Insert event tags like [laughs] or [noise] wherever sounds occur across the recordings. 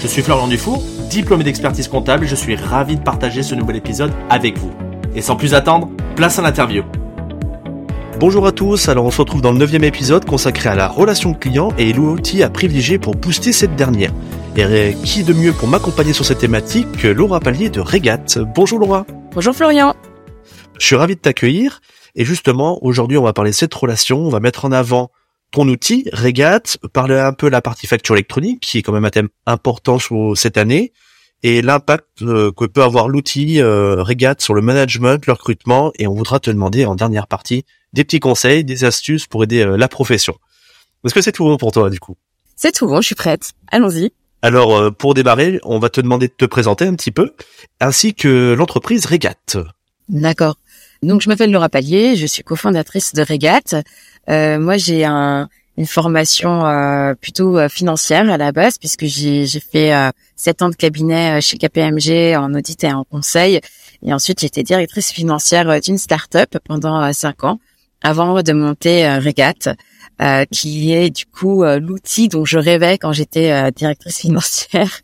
Je suis Florian Dufour, diplômé d'expertise comptable et je suis ravi de partager ce nouvel épisode avec vous. Et sans plus attendre, place à l'interview. Bonjour à tous, alors on se retrouve dans le neuvième épisode consacré à la relation client et l'outil à privilégier pour booster cette dernière. Et qui de mieux pour m'accompagner sur cette thématique que Laura Pallier de Regat. Bonjour Laura. Bonjour Florian. Je suis ravi de t'accueillir et justement aujourd'hui on va parler de cette relation, on va mettre en avant ton outil, Regat, parler un peu de la partie facture électronique, qui est quand même un thème important sur cette année, et l'impact euh, que peut avoir l'outil euh, Regat sur le management, le recrutement, et on voudra te demander en dernière partie des petits conseils, des astuces pour aider euh, la profession. Est-ce que c'est tout bon pour toi du coup? C'est tout bon, je suis prête. Allons-y. Alors pour démarrer, on va te demander de te présenter un petit peu, ainsi que l'entreprise Regat. D'accord. Donc je m'appelle Laura Pallier, je suis cofondatrice de Regat. Euh, moi, j'ai un, une formation euh, plutôt euh, financière à la base, puisque j'ai fait sept ans de cabinet chez KPMG en audit et en conseil. Et ensuite, j'étais directrice financière d'une start-up pendant cinq ans, avant de monter Regat, qui est du coup l'outil dont je rêvais quand j'étais directrice [laughs] financière.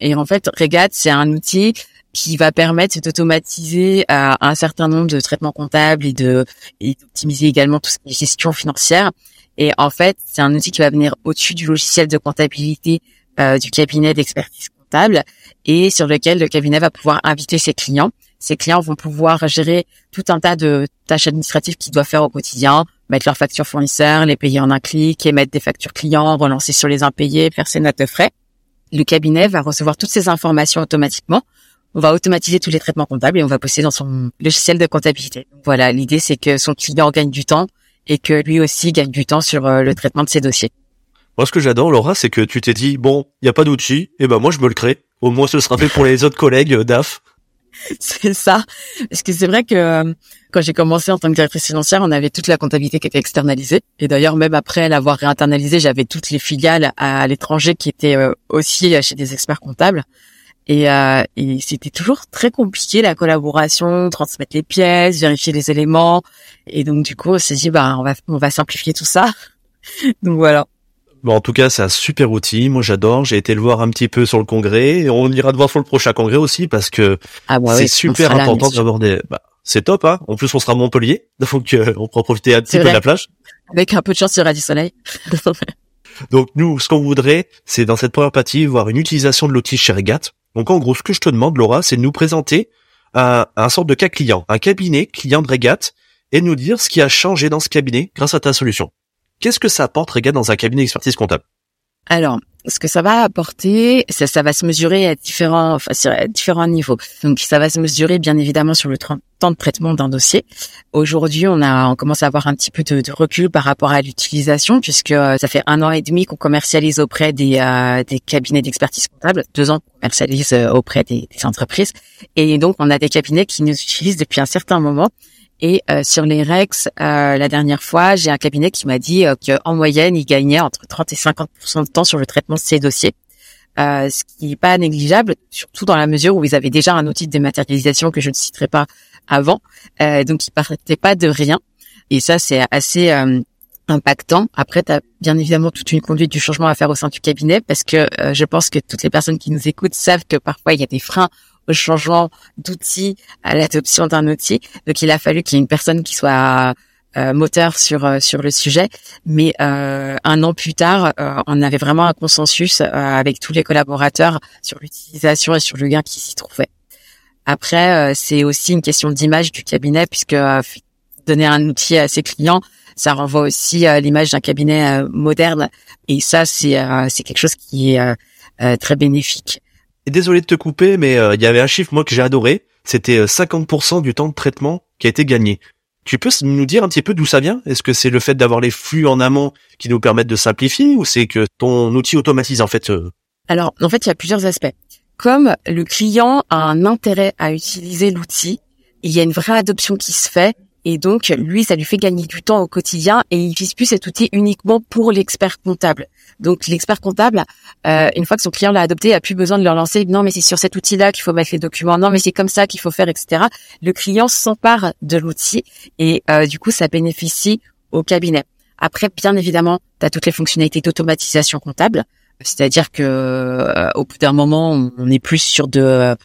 Et en fait, Regat, c'est un outil qui va permettre d'automatiser euh, un certain nombre de traitements comptables et de et d'optimiser également tout ce qui est gestion financière. Et en fait, c'est un outil qui va venir au-dessus du logiciel de comptabilité euh, du cabinet d'expertise comptable et sur lequel le cabinet va pouvoir inviter ses clients. Ses clients vont pouvoir gérer tout un tas de tâches administratives qu'ils doivent faire au quotidien, mettre leurs factures fournisseurs, les payer en un clic, émettre des factures clients, relancer sur les impayés, faire ses notes de frais. Le cabinet va recevoir toutes ces informations automatiquement on va automatiser tous les traitements comptables et on va poster dans son logiciel de comptabilité. Voilà, l'idée c'est que son client gagne du temps et que lui aussi gagne du temps sur euh, le traitement de ses dossiers. Moi, ce que j'adore, Laura, c'est que tu t'es dit, bon, il n'y a pas d'outil, et ben moi, je me le crée. Au moins, ce sera fait pour les autres collègues euh, DAF. [laughs] C'est ça. Parce que c'est vrai que euh, quand j'ai commencé en tant que directrice financière, on avait toute la comptabilité qui était externalisée. Et d'ailleurs, même après l'avoir réinternalisée, j'avais toutes les filiales à l'étranger qui étaient aussi chez des experts comptables. Et, euh, et c'était toujours très compliqué la collaboration, transmettre les pièces, vérifier les éléments. Et donc du coup, on s'est dit bah on va on va simplifier tout ça. [laughs] donc voilà. Bon, en tout cas, c'est un super outil. Moi, j'adore. J'ai été le voir un petit peu sur le congrès. Et on ira te voir sur le prochain congrès aussi parce que ah, bah c'est super important d'avoir des. Bah, c'est top, hein. En plus, on sera à Montpellier, [laughs] donc euh, on pourra profiter un petit peu de la plage. Avec un peu de chance, il y aura du soleil. [laughs] donc nous, ce qu'on voudrait, c'est dans cette première partie voir une utilisation de l'outil chez Regat donc en gros, ce que je te demande, Laura, c'est de nous présenter un, un sorte de cas client, un cabinet client de Regat, et nous dire ce qui a changé dans ce cabinet grâce à ta solution. Qu'est-ce que ça apporte Regat dans un cabinet d'expertise comptable? Alors, ce que ça va apporter, ça, ça va se mesurer à différents, enfin, sur différents niveaux. Donc, ça va se mesurer bien évidemment sur le temps de traitement d'un dossier. Aujourd'hui, on a, on commence à avoir un petit peu de, de recul par rapport à l'utilisation, puisque euh, ça fait un an et demi qu'on commercialise auprès des, euh, des cabinets d'expertise comptable, deux ans qu'on commercialise euh, auprès des, des, entreprises, et donc on a des cabinets qui nous utilisent depuis un certain moment. Et sur les Rex, la dernière fois, j'ai un cabinet qui m'a dit qu'en moyenne, il gagnait entre 30 et 50 de temps sur le traitement de ses dossiers. Euh, ce qui n'est pas négligeable, surtout dans la mesure où ils avaient déjà un outil de dématérialisation que je ne citerai pas avant, euh, donc ils partaient pas de rien. Et ça, c'est assez euh, impactant. Après, tu as bien évidemment toute une conduite du changement à faire au sein du cabinet, parce que euh, je pense que toutes les personnes qui nous écoutent savent que parfois il y a des freins au changement d'outil, à l'adoption d'un outil. Donc il a fallu qu'il y ait une personne qui soit euh, moteur sur euh, sur le sujet. Mais euh, un an plus tard, on avait vraiment un consensus avec tous les collaborateurs sur l'utilisation et sur le gain qui s'y trouvait. Après, c'est aussi une question d'image du cabinet puisque donner un outil à ses clients, ça renvoie aussi à l'image d'un cabinet moderne. Et ça, c'est c'est quelque chose qui est très bénéfique. Désolé de te couper, mais il y avait un chiffre moi que j'ai adoré. C'était 50% du temps de traitement qui a été gagné. Tu peux nous dire un petit peu d'où ça vient? Est-ce que c'est le fait d'avoir les flux en amont qui nous permettent de simplifier ou c'est que ton outil automatise en fait euh? Alors en fait il y a plusieurs aspects. comme le client a un intérêt à utiliser l'outil, il y a une vraie adoption qui se fait et donc, lui, ça lui fait gagner du temps au quotidien et il n'utilise plus cet outil uniquement pour l'expert comptable. Donc, l'expert comptable, euh, une fois que son client l'a adopté, a plus besoin de leur lancer. Non, mais c'est sur cet outil-là qu'il faut mettre les documents. Non, mais c'est comme ça qu'il faut faire, etc. Le client s'empare de l'outil et euh, du coup, ça bénéficie au cabinet. Après, bien évidemment, tu as toutes les fonctionnalités d'automatisation comptable. C'est-à-dire que euh, au bout d'un moment, on est plus sur de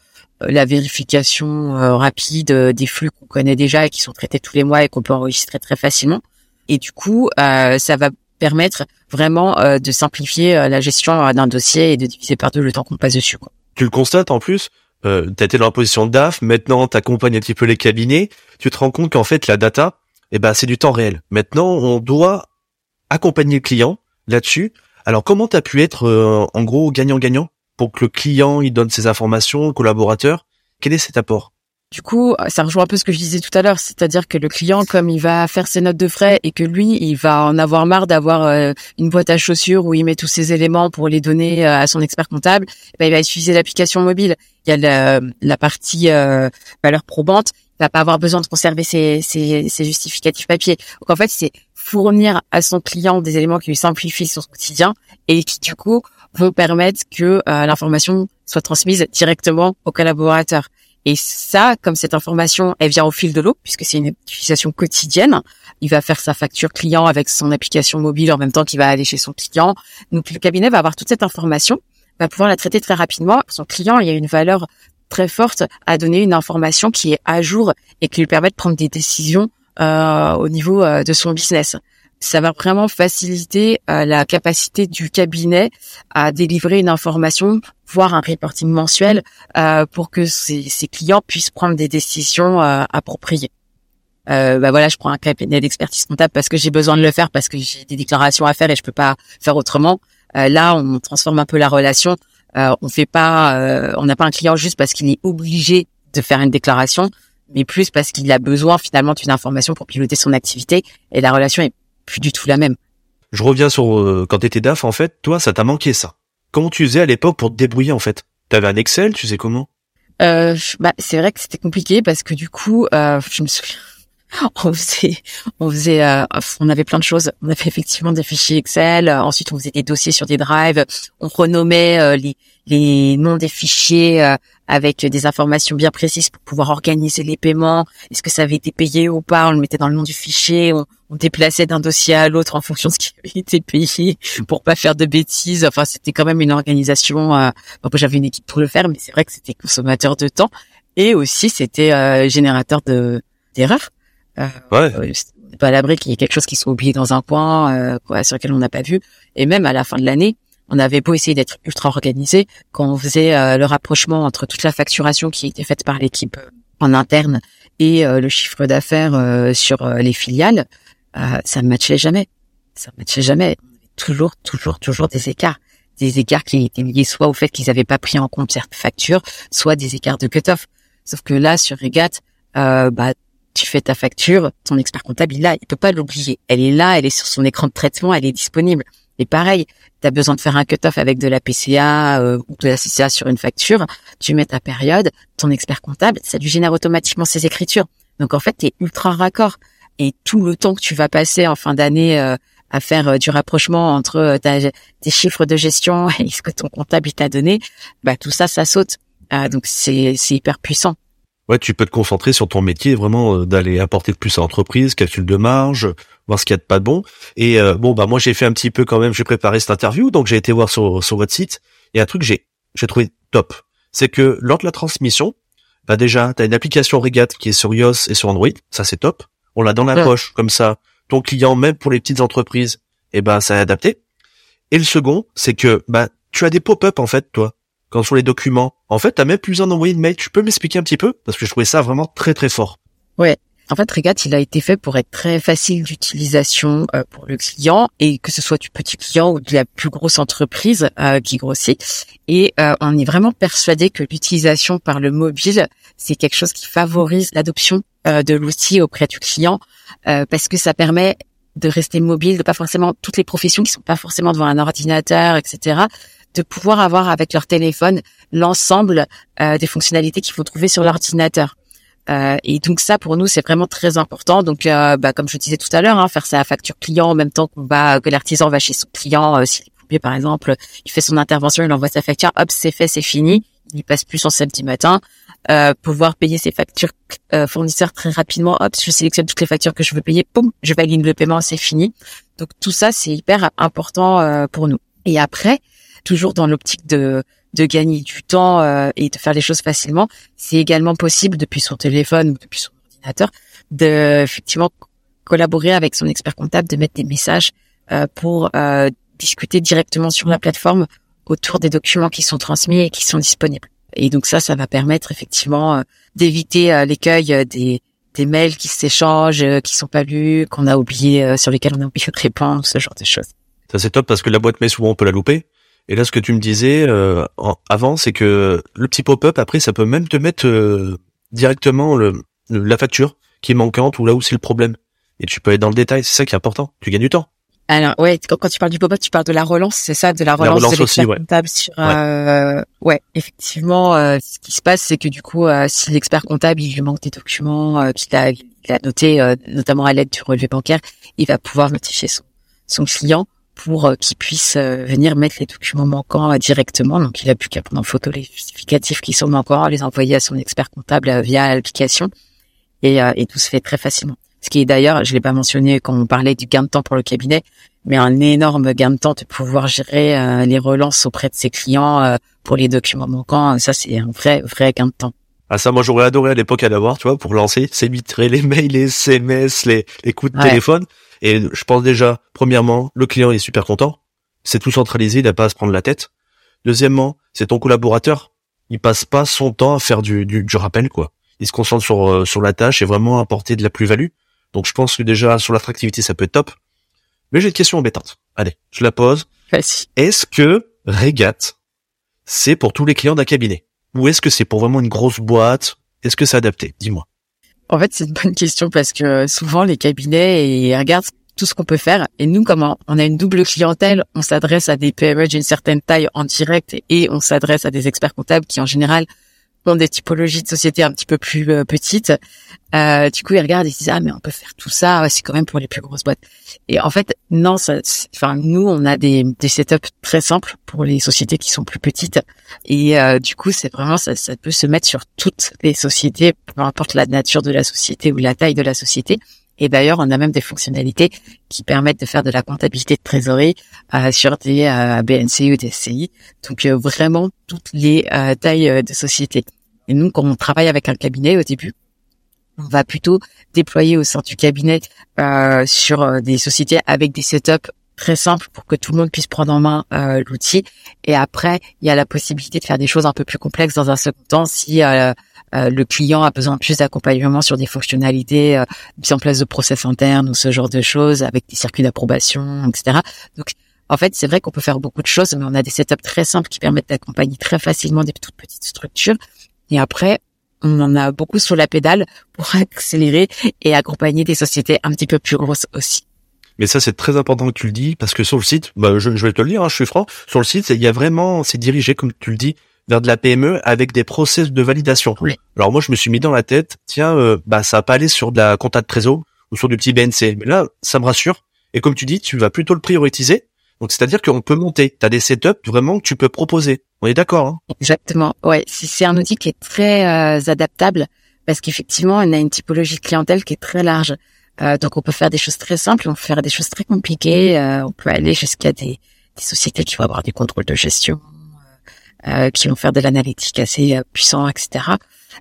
la vérification rapide des flux qu'on connaît déjà et qui sont traités tous les mois et qu'on peut enregistrer très facilement. Et du coup, ça va permettre vraiment de simplifier la gestion d'un dossier et de diviser par deux le temps qu'on passe dessus. Tu le constates en plus, euh, tu été dans la position DAF, maintenant tu accompagnes un petit peu les cabinets, tu te rends compte qu'en fait la data, eh ben, c'est du temps réel. Maintenant, on doit accompagner le client là-dessus. Alors comment tu pu être en gros gagnant-gagnant pour que le client il donne ses informations au collaborateur. Quel est cet apport? Du coup, ça rejoint un peu ce que je disais tout à l'heure, c'est-à-dire que le client, comme il va faire ses notes de frais et que lui, il va en avoir marre d'avoir euh, une boîte à chaussures où il met tous ses éléments pour les donner euh, à son expert comptable, eh ben, il va utiliser l'application mobile. Il y a la, partie euh, valeur probante, il va pas avoir besoin de conserver ses, ses, ses justificatifs papier. Donc en fait, c'est fournir à son client des éléments qui lui simplifient son quotidien et qui du coup vont permettre que l'information soit transmise directement au collaborateur. Et ça, comme cette information, elle vient au fil de l'eau, puisque c'est une utilisation quotidienne, il va faire sa facture client avec son application mobile en même temps qu'il va aller chez son client. Donc le cabinet va avoir toute cette information, va pouvoir la traiter très rapidement. Son client, il y a une valeur très forte à donner une information qui est à jour et qui lui permet de prendre des décisions euh, au niveau euh, de son business ça va vraiment faciliter euh, la capacité du cabinet à délivrer une information, voire un reporting mensuel, euh, pour que ses, clients puissent prendre des décisions euh, appropriées. bah voilà, je prends un cabinet d'expertise comptable parce que j'ai besoin de le faire, parce que j'ai des déclarations à faire et je peux pas faire autrement. là, on transforme un peu la relation. on fait pas, on n'a pas un client juste parce qu'il est obligé de faire une déclaration, mais plus parce qu'il a besoin finalement d'une information pour piloter son activité et la relation est plus du tout la même. Je reviens sur euh, quand t'étais DAF, en fait, toi, ça t'a manqué ça. Comment tu faisais à l'époque pour te débrouiller, en fait? T'avais un Excel, tu sais comment? Euh, bah, c'est vrai que c'était compliqué parce que du coup, euh, je me souviens, [laughs] on faisait, on faisait, euh, on avait plein de choses. On avait effectivement des fichiers Excel. ensuite, on faisait des dossiers sur des drives. On renommait euh, les, les noms des fichiers euh, avec des informations bien précises pour pouvoir organiser les paiements. Est-ce que ça avait été payé ou pas? On le mettait dans le nom du fichier. On, on déplaçait d'un dossier à l'autre en fonction de ce qui avait été payé pour pas faire de bêtises. Enfin, c'était quand même une organisation. Euh, bon, j'avais une équipe pour le faire, mais c'est vrai que c'était consommateur de temps et aussi c'était générateur de d'erreurs euh, ouais. pas à l'abri qu'il y ait quelque chose qui soit oublié dans un coin, euh, quoi, sur lequel on n'a pas vu. Et même à la fin de l'année, on avait beau essayer d'être ultra organisé, quand on faisait euh, le rapprochement entre toute la facturation qui était faite par l'équipe euh, en interne et le chiffre d'affaires sur les filiales, ça ne matchait jamais. Ça ne matchait jamais. Toujours, toujours, toujours des écarts. Des écarts qui étaient liés soit au fait qu'ils n'avaient pas pris en compte certaines factures, soit des écarts de cut-off. Sauf que là, sur Regat, euh, bah, tu fais ta facture, ton expert comptable, il a, il peut pas l'oublier. Elle est là, elle est sur son écran de traitement, elle est disponible. Et pareil, tu as besoin de faire un cut-off avec de la PCA euh, ou de la CCA sur une facture, tu mets ta période, ton expert comptable, ça lui génère automatiquement ses écritures. Donc en fait, tu es ultra raccord. Et tout le temps que tu vas passer en fin d'année euh, à faire euh, du rapprochement entre tes chiffres de gestion [laughs] et ce que ton comptable t'a donné, bah tout ça, ça saute. Ah, donc c'est hyper puissant ouais, tu peux te concentrer sur ton métier, vraiment euh, d'aller apporter de plus à l'entreprise, calcul de marge, voir ce qu'il y a de pas de bon. Et euh, bon, bah moi j'ai fait un petit peu quand même, j'ai préparé cette interview, donc j'ai été voir sur, sur votre site. Et un truc j'ai j'ai trouvé top, c'est que lors de la transmission, bah déjà, tu as une application Regat qui est sur iOS et sur Android, ça c'est top. On l'a dans la poche, comme ça. Ton client, même pour les petites entreprises, eh ben ça est adapté. Et le second, c'est que bah tu as des pop-up en fait, toi quand sur les documents. En fait, t'as même plus besoin d'envoyer de mail. Tu peux m'expliquer un petit peu? Parce que je trouvais ça vraiment très très fort. Ouais. En fait, Regat, il a été fait pour être très facile d'utilisation euh, pour le client et que ce soit du petit client ou de la plus grosse entreprise euh, qui grossit. Et euh, on est vraiment persuadé que l'utilisation par le mobile, c'est quelque chose qui favorise l'adoption de l'outil auprès du client parce que ça permet de rester mobile, de pas forcément toutes les professions qui sont pas forcément devant un ordinateur, etc de pouvoir avoir avec leur téléphone l'ensemble euh, des fonctionnalités qu'ils vont trouver sur l'ordinateur. Euh, et donc ça, pour nous, c'est vraiment très important. Donc, euh, bah, comme je disais tout à l'heure, hein, faire sa facture client en même temps qu'on va que l'artisan va chez son client. Euh, s'il est par exemple, il fait son intervention, il envoie sa facture, hop, c'est fait, c'est fini. Il passe plus son samedi matin. Euh, pouvoir payer ses factures fournisseurs très rapidement. Hop, je sélectionne toutes les factures que je veux payer. Poum, je valide le paiement, c'est fini. Donc tout ça, c'est hyper important pour nous. Et après, toujours dans l'optique de de gagner du temps euh, et de faire les choses facilement, c'est également possible depuis son téléphone ou depuis son ordinateur de effectivement collaborer avec son expert comptable, de mettre des messages euh, pour euh, discuter directement sur la plateforme autour des documents qui sont transmis et qui sont disponibles. Et donc ça, ça va permettre effectivement d'éviter l'écueil des des mails qui s'échangent, qui sont pas lus, qu'on a oublié, sur lesquels on a oublié de répondre, ce genre de choses. Ça c'est top parce que la boîte mail souvent on peut la louper. Et là, ce que tu me disais euh, avant, c'est que le petit pop-up, après, ça peut même te mettre euh, directement le, la facture qui est manquante ou là où c'est le problème. Et tu peux être dans le détail, c'est ça qui est important. Tu gagnes du temps. Alors ouais, quand, tu parles du pop-up, tu parles de la relance, c'est ça, de la relance, la relance aussi, ouais. comptable sur. Ouais, euh, ouais effectivement, ce qui se passe, c'est que du coup, si l'expert comptable il lui manque des documents qu'il a, il a noté, notamment à l'aide du relevé bancaire, il va pouvoir notifier son, son client pour euh, qu'il puisse euh, venir mettre les documents manquants euh, directement. Donc, il a plus qu'à prendre en photo les justificatifs qui sont manquants, les envoyer à son expert comptable via l'application. Et, et, tout se fait très facilement. Ce qui est d'ailleurs, je l'ai pas mentionné quand on parlait du gain de temps pour le cabinet, mais un énorme gain de temps de pouvoir gérer les relances auprès de ses clients pour les documents manquants. Ça, c'est un vrai, vrai gain de temps. Ah ça, moi j'aurais adoré à l'époque à l'avoir, tu vois, pour lancer, s'éviter les mails, les SMS, les, les coups de téléphone. Et je pense déjà, premièrement, le client est super content. C'est tout centralisé, il n'a pas à se prendre la tête. Deuxièmement, c'est ton collaborateur. Il passe pas son temps à faire du, du, du rappel, quoi. Il se concentre sur, euh, sur la tâche et vraiment apporter de la plus-value. Donc je pense que déjà, sur l'attractivité, ça peut être top. Mais j'ai une question embêtante. Allez, je la pose. Est-ce que Regat, c'est pour tous les clients d'un cabinet? Ou est-ce que c'est pour vraiment une grosse boîte? Est-ce que c'est adapté? Dis-moi. En fait, c'est une bonne question parce que souvent les cabinets regardent tout ce qu'on peut faire. Et nous, comme on a une double clientèle, on s'adresse à des PME d'une certaine taille en direct et on s'adresse à des experts comptables qui en général des typologies de sociétés un petit peu plus euh, petites. Euh, du coup, ils regardent et ils se disent ah mais on peut faire tout ça, c'est quand même pour les plus grosses boîtes. Et en fait, non, enfin nous, on a des, des setups très simples pour les sociétés qui sont plus petites. Et euh, du coup, c'est vraiment ça, ça peut se mettre sur toutes les sociétés, peu importe la nature de la société ou la taille de la société. Et d'ailleurs, on a même des fonctionnalités qui permettent de faire de la comptabilité de trésorerie euh, sur des euh, BNC ou des SCI. Donc vraiment toutes les tailles de société. Et nous, quand on travaille avec un cabinet au début, on va plutôt déployer au sein du cabinet sur des sociétés avec des setups très simples pour que tout le monde puisse prendre en main l'outil. Et après, il y a la possibilité de faire des choses un peu plus complexes dans un second temps si euh, le client a besoin de plus d'accompagnement sur des fonctionnalités, euh, mise en place de process internes ou ce genre de choses avec des circuits d'approbation, etc. Donc, en fait, c'est vrai qu'on peut faire beaucoup de choses, mais on a des setups très simples qui permettent d'accompagner très facilement des toutes petites structures. Et après, on en a beaucoup sur la pédale pour accélérer et accompagner des sociétés un petit peu plus grosses aussi. Mais ça, c'est très important que tu le dis, parce que sur le site, bah, je, vais te le dire, hein, je suis franc, sur le site, il y a vraiment, c'est dirigé, comme tu le dis, vers de la PME avec des process de validation. Alors moi, je me suis mis dans la tête, tiens, euh, bah ça va pas aller sur de la compta de trésor ou sur du petit BNC. Mais là, ça me rassure. Et comme tu dis, tu vas plutôt le prioriser. Donc c'est-à-dire qu'on peut monter. Tu as des setups vraiment que tu peux proposer. On est d'accord hein? Exactement. Ouais, c'est un outil qui est très euh, adaptable parce qu'effectivement, on a une typologie de clientèle qui est très large. Euh, donc on peut faire des choses très simples, on peut faire des choses très compliquées. on peut aller jusqu'à des, des sociétés qui vont avoir des contrôles de gestion, euh, qui vont faire de l'analytique assez euh, puissant, etc.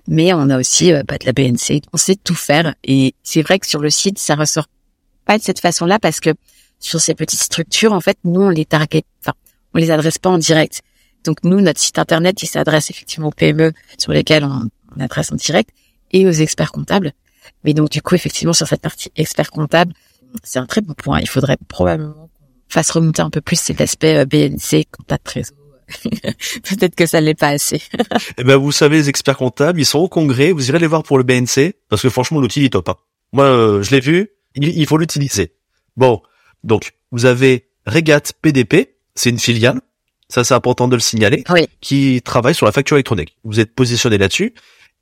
Mais on a aussi euh, bah, de la BNC. On sait tout faire. Et c'est vrai que sur le site, ça ressort pas de cette façon-là parce que sur ces petites structures, en fait, nous, on les target, enfin, on les adresse pas en direct. Donc nous, notre site internet, il s'adresse effectivement aux PME sur lesquelles on, on adresse en direct et aux experts comptables. Mais donc du coup, effectivement, sur cette partie expert comptable, c'est un très bon point. Il faudrait probablement qu'on fasse remonter un peu plus cet aspect BNC, compta de trésor [laughs] Peut-être que ça l'est pas assez. [laughs] eh ben, vous savez, les experts comptables, ils sont au congrès. Vous irez les voir pour le BNC parce que franchement, l'outil est top. Hein. Moi, euh, je l'ai vu. Il, faut l'utiliser. Bon, donc vous avez Regat PDP, c'est une filiale ça c'est important de le signaler, Oui. qui travaille sur la facture électronique. Vous êtes positionné là-dessus.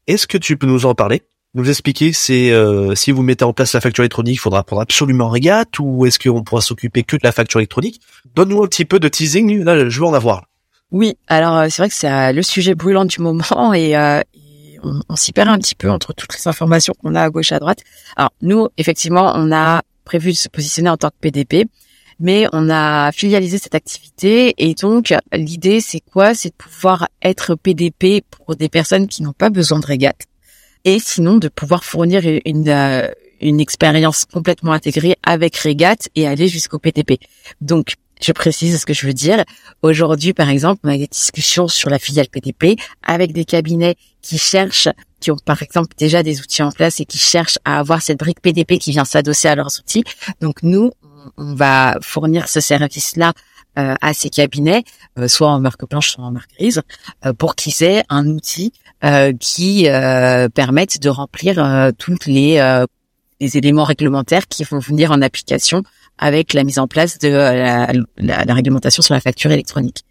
Est-ce que tu peux nous en parler Nous expliquer c'est euh, si vous mettez en place la facture électronique, il faudra prendre absolument Regat ou est-ce qu'on pourra s'occuper que de la facture électronique? Donne-nous un petit peu de teasing, là je veux en avoir. Oui, alors euh, c'est vrai que c'est euh, le sujet brûlant du moment [laughs] et, euh, on, on s'y perd un petit peu entre toutes les informations qu'on a à gauche à droite. Alors nous, effectivement, on a prévu de se positionner en tant que PDP, mais on a filialisé cette activité et donc l'idée c'est quoi? C'est de pouvoir être PDP pour des personnes qui n'ont pas besoin de régate et sinon de pouvoir fournir une euh, une expérience complètement intégrée avec régate et aller jusqu'au PDP. Donc je précise ce que je veux dire. Aujourd'hui, par exemple, on a des discussions sur la filiale PDP avec des cabinets qui cherchent, qui ont par exemple déjà des outils en place et qui cherchent à avoir cette brique PDP qui vient s'adosser à leurs outils. Donc nous, on va fournir ce service-là euh, à ces cabinets, euh, soit en marque blanche, soit en marque grise, euh, pour qu'ils aient un outil euh, qui euh, permette de remplir euh, toutes les, les éléments réglementaires qui vont venir en application avec la mise en place de euh, la, la- la réglementation sur la facture électronique.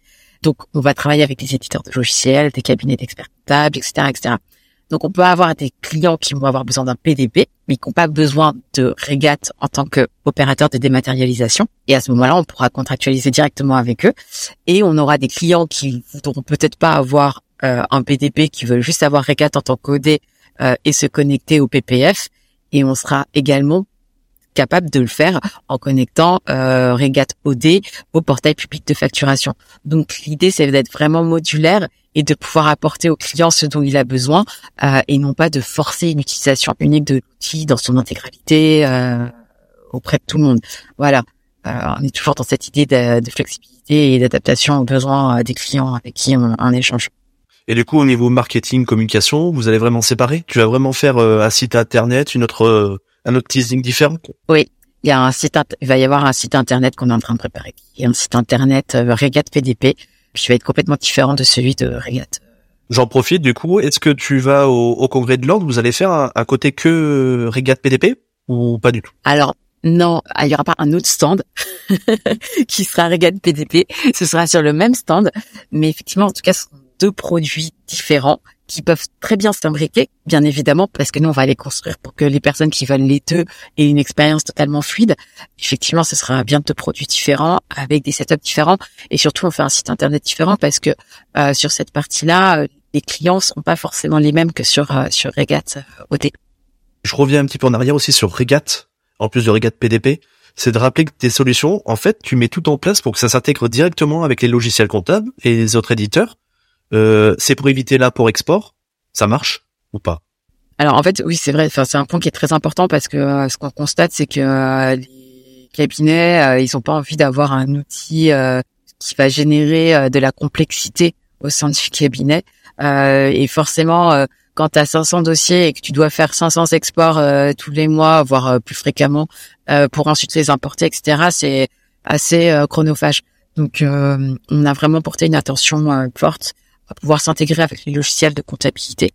Donc, on va travailler avec des éditeurs de logiciels, des cabinets d'experts comptables, etc., etc. Donc, on peut avoir des clients qui vont avoir besoin d'un PDP, mais qui n'ont pas besoin de régate en tant qu'opérateur de dématérialisation. Et à ce moment-là, on pourra contractualiser directement avec eux. Et on aura des clients qui voudront peut-être pas avoir euh, un PDP, qui veulent juste avoir régate en tant qu'OD euh, et se connecter au PPF. Et on sera également capable de le faire en connectant euh, Regat OD au portail public de facturation. Donc l'idée c'est d'être vraiment modulaire et de pouvoir apporter au client ce dont il a besoin euh, et non pas de forcer une utilisation unique de l'outil dans son intégralité euh, auprès de tout le monde. Voilà, Euh, on est toujours dans cette idée de, de flexibilité et d'adaptation aux besoins euh, des clients avec qui on, on échange. Et du coup, au niveau marketing, communication, vous allez vraiment séparer? Tu vas vraiment faire euh, un site internet, une autre, euh, un autre teasing différent Il y a un site, il va y avoir un site internet qu'on est en train de préparer, qui est un site internet euh, Regat PDP, qui va être complètement différent de celui de Regat. J'en profite du coup. Est-ce que tu vas au, au congrès de l'ordre Vous allez faire un, un côté que régate PDP ou pas du tout? Alors non, il y aura pas un autre stand [laughs] qui sera Regat PDP. Ce sera sur le même stand, mais effectivement, en tout cas, ce sont deux produits différents qui peuvent très bien s'imbriquer, bien évidemment, parce que nous, on va les construire pour que les personnes qui veulent les deux aient une expérience totalement fluide. Effectivement, ce sera bien deux produits différents, avec des setups différents, et surtout, on fait un site internet différent parce que euh, sur cette partie-là, euh, les clients seront pas forcément les mêmes que sur euh, sur Regat euh, OD. Je reviens un petit peu en arrière aussi sur Regat, en plus de Regat PDP. C'est de rappeler que tes solutions, en fait, tu mets tout en place pour que ça s'intègre directement avec les logiciels comptables et les autres éditeurs. Euh, c'est pour éviter l'import-export. Ça marche ou pas? Alors en fait, oui, c'est vrai. Enfin, c'est un point qui est très important parce que euh, ce qu'on constate, c'est que euh, les cabinets, ils ont pas envie d'avoir un outil qui va générer de la complexité au sein du cabinet. Et forcément, quand tu as 500 dossiers et que tu dois faire 500 exports tous les mois, voire plus fréquemment, pour ensuite les importer, etc., c'est assez chronophage. Donc, on a vraiment porté une attention forte à pouvoir s'intégrer avec les logiciels de comptabilité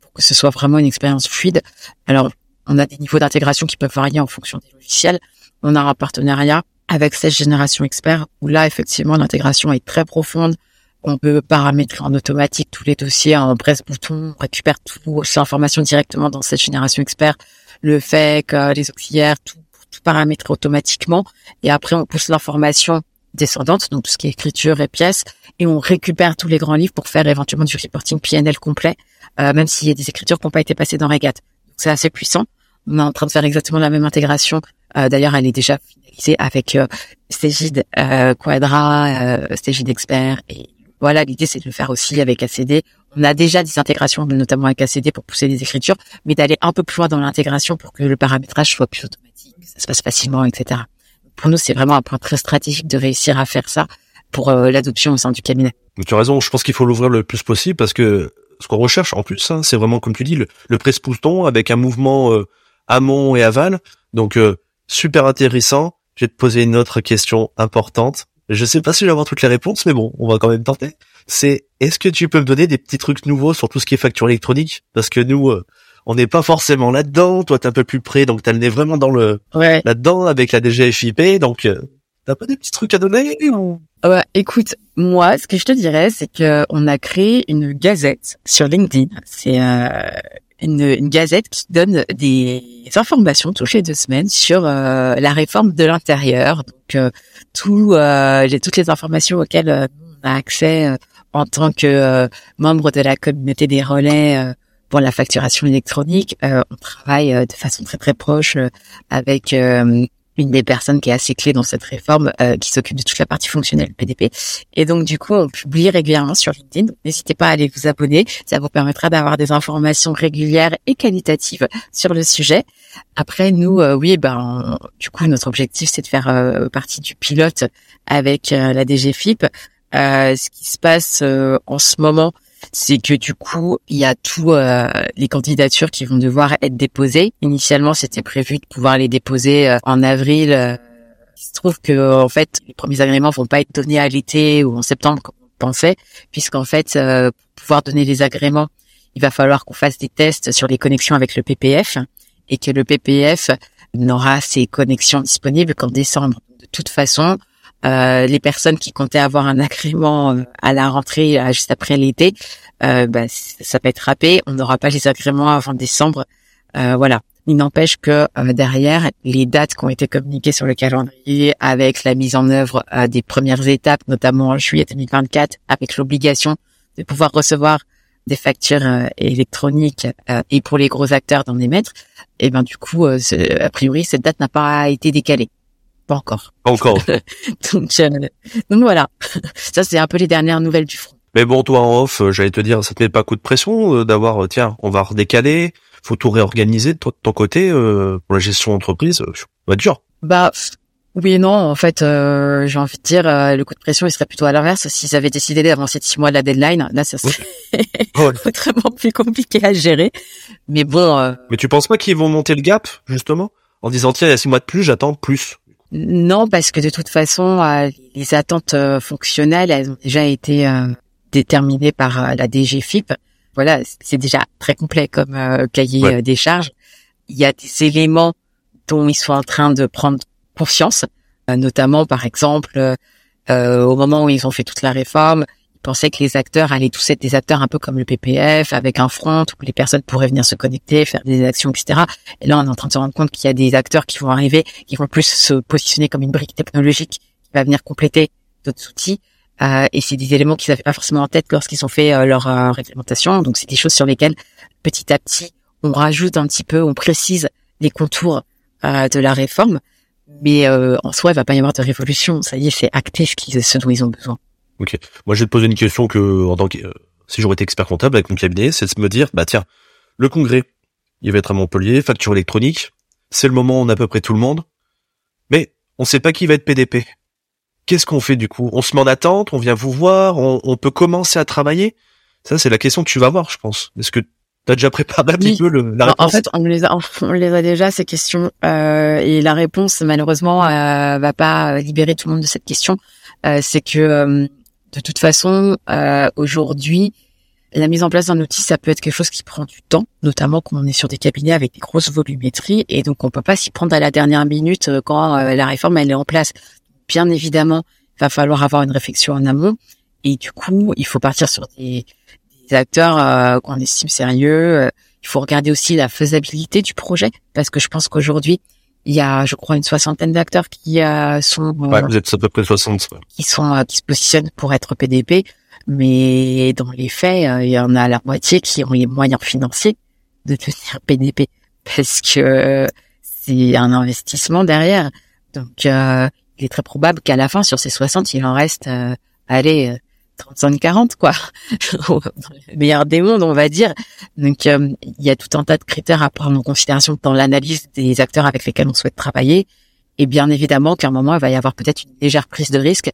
pour que ce soit vraiment une expérience fluide. Alors, on a des niveaux d'intégration qui peuvent varier en fonction des logiciels. On a un partenariat avec cette génération expert où là, effectivement, l'intégration est très profonde. On peut paramétrer en automatique tous les dossiers en presse-bouton, on récupère toutes ces informations directement dans cette génération expert, le FEC, euh, les auxiliaires, tout, tout paramétrer automatiquement. Et après, on pousse l'information descendante, donc tout ce qui est écriture et pièces, et on récupère tous les grands livres pour faire éventuellement du reporting PNL complet, euh, même s'il y a des écritures qui n'ont pas été passées dans Regat. Donc c'est assez puissant. On est en train de faire exactement la même intégration. Euh, D'ailleurs, elle est déjà finalisée avec euh, Stégide euh, Quadra, euh, Stégide Expert. Et voilà, l'idée c'est de le faire aussi avec ACD. On a déjà des intégrations, notamment avec ACD pour pousser les écritures, mais d'aller un peu plus loin dans l'intégration pour que le paramétrage soit plus automatique, que ça se passe facilement, etc. Pour nous, c'est vraiment un point très stratégique de réussir à faire ça pour euh, l'adoption au sein du cabinet. Mais Tu as raison, je pense qu'il faut l'ouvrir le plus possible parce que ce qu'on recherche en plus, hein, c'est vraiment comme tu dis le, le presse-pouton avec un mouvement euh, amont et aval. Donc euh, super intéressant. Je vais te poser une autre question importante. Je sais pas si je vais avoir toutes les réponses, mais bon, on va quand même tenter. C'est est-ce que tu peux me donner des petits trucs nouveaux sur tout ce qui est facture électronique? Parce que nous, euh, on n'est pas forcément là-dedans. Toi, t'es un peu plus près, donc t'as le nez vraiment dans le Ouais. là-dedans avec la DGFIP. Donc, euh, T'as pas des petits trucs à donner ou? Ouais, écoute, moi, ce que je te dirais, c'est que on a créé une gazette sur LinkedIn. C'est euh, une, une, gazette qui donne des informations toutes les deux semaines sur euh, la réforme de l'intérieur. Donc, euh, tout, euh, toutes les informations auxquelles on a accès en tant que membre de la communauté des relais pour la facturation électronique. on travaille de façon très très proche avec une des personnes qui est assez clé dans cette réforme, euh, qui s'occupe de toute la partie fonctionnelle PDP. Et donc du coup, on publie régulièrement sur LinkedIn. N'hésitez pas à aller vous abonner, ça vous permettra d'avoir des informations régulières et qualitatives sur le sujet. Après, nous, euh, oui, ben, du coup, notre objectif, c'est de faire euh, partie du pilote avec la DGFIP. ce qui se passe en ce moment, c'est que du coup, il y a tous euh, les candidatures qui vont devoir être déposées. Initialement, c'était prévu de pouvoir les déposer euh, en avril. Euh. il se trouve que en fait, les premiers agréments vont pas être donnés à l'été ou en septembre comme on pensait, puisqu'en fait, pour pouvoir donner les agréments, il va falloir qu'on fasse des tests sur les connexions avec le PPF et que le PPF n'aura ses connexions disponibles qu'en décembre. De toute façon, euh, les personnes qui comptaient avoir un agrément euh, à la rentrée euh, juste après l'été, bah, ça peut être râpé. On n'aura pas les agréments avant décembre. voilà. Il n'empêche que derrière, les dates qui ont été communiquées sur le calendrier avec la mise en œuvre des premières étapes, notamment en juillet 2024, avec l'obligation de pouvoir recevoir des factures électroniques et pour les gros acteurs d'en émettre, et eh ben du coup, a priori, cette date n'a pas été décalée. Pas encore. Pas encore. [laughs] donc, euh, donc voilà. Ça, c'est un peu les dernières nouvelles du front. Mais bon, toi en off, euh, j'allais te dire, ça te met pas coup de pression euh, d'avoir, tiens, on va redécaler, faut tout réorganiser de ton côté pour la gestion d'entreprise, va dur. Bah oui et non, en fait, j'ai envie de dire, le coup de pression, il serait plutôt à l'inverse. S'ils avaient décidé d'avancer de six mois de la deadline, là, ça serait vraiment [laughs] plus compliqué à gérer. Mais bon. Mais tu penses pas qu'ils vont monter le gap, justement, en disant tiens, il y a six mois de plus, j'attends plus? Non, parce que de toute façon, euh, les attentes euh, fonctionnelles, elles ont déjà été euh, déterminées par la DGFIP. Voilà, c'est déjà très complet comme cahier des charges. Il y a des éléments dont ils sont en train de prendre conscience, notamment par exemple au moment où ils ont fait toute la réforme, pensaient que les acteurs allaient tous être des acteurs un peu comme le PPF, avec un front où les personnes pourraient venir se connecter, faire des actions, etc. Et là, on est en train de se rendre compte qu'il y a des acteurs qui vont arriver, qui vont plus se positionner comme une brique technologique qui va venir compléter d'autres outils. Euh, et c'est des éléments qu'ils n'avaient pas forcément en tête lorsqu'ils ont fait euh, leur euh, réglementation. Donc, c'est des choses sur lesquelles, petit à petit, on rajoute un petit peu, on précise les contours euh, de la réforme. Mais en soi, il va pas y avoir de révolution. Ça y est, c'est acté ce, ce dont ils ont besoin. Ok. Moi, je vais te poser une question que, en tant que, euh, si j'aurais été expert comptable avec mon cabinet, c'est de me dire, bah tiens, le congrès, il va être à Montpellier, facture électronique, c'est le moment où on a à peu près tout le monde, mais on sait pas qui va être PDP. Qu'est-ce qu'on fait du coup? On se met en attente, on vient vous voir, on, peut commencer à travailler? Ça, c'est la question que tu vas voir, je pense. Est-ce que T'as déjà préparé un petit peu le, la réponse En fait, on les a, on les a déjà ces questions euh, et la réponse malheureusement euh, va pas libérer tout le monde de cette question. Euh, c'est que euh, de toute façon, euh, aujourd'hui, la mise en place d'un outil, ça peut être quelque chose qui prend du temps, notamment quand on est sur des cabinets avec des grosses volumétries, et donc on peut pas s'y prendre à la dernière minute euh, quand euh, la réforme elle est en place. Bien évidemment, il va falloir avoir une réflexion en amont, et du coup, il faut partir sur des, acteurs euh, qu'on estime sérieux. Il faut regarder aussi la faisabilité du projet, parce que je pense qu'aujourd'hui, il y a, je crois, une soixantaine d'acteurs qui euh, sont. Euh, ouais, vous êtes à peu près 60. Qui sont euh, qui se positionnent pour être PDP, mais dans les faits, il y en a la moitié qui ont les moyens financiers de devenir PDP parce que c'est un investissement derrière. Donc, il est très probable qu'à la fin, sur ces 60, il en reste, allez, 35-40 quoi, [laughs] le meilleur des mondes on va dire. Donc euh, il y a tout un tas de critères à prendre en considération dans l'analyse des acteurs avec lesquels on souhaite travailler. Et bien évidemment qu'à un moment il va y avoir peut-être une légère prise de risque.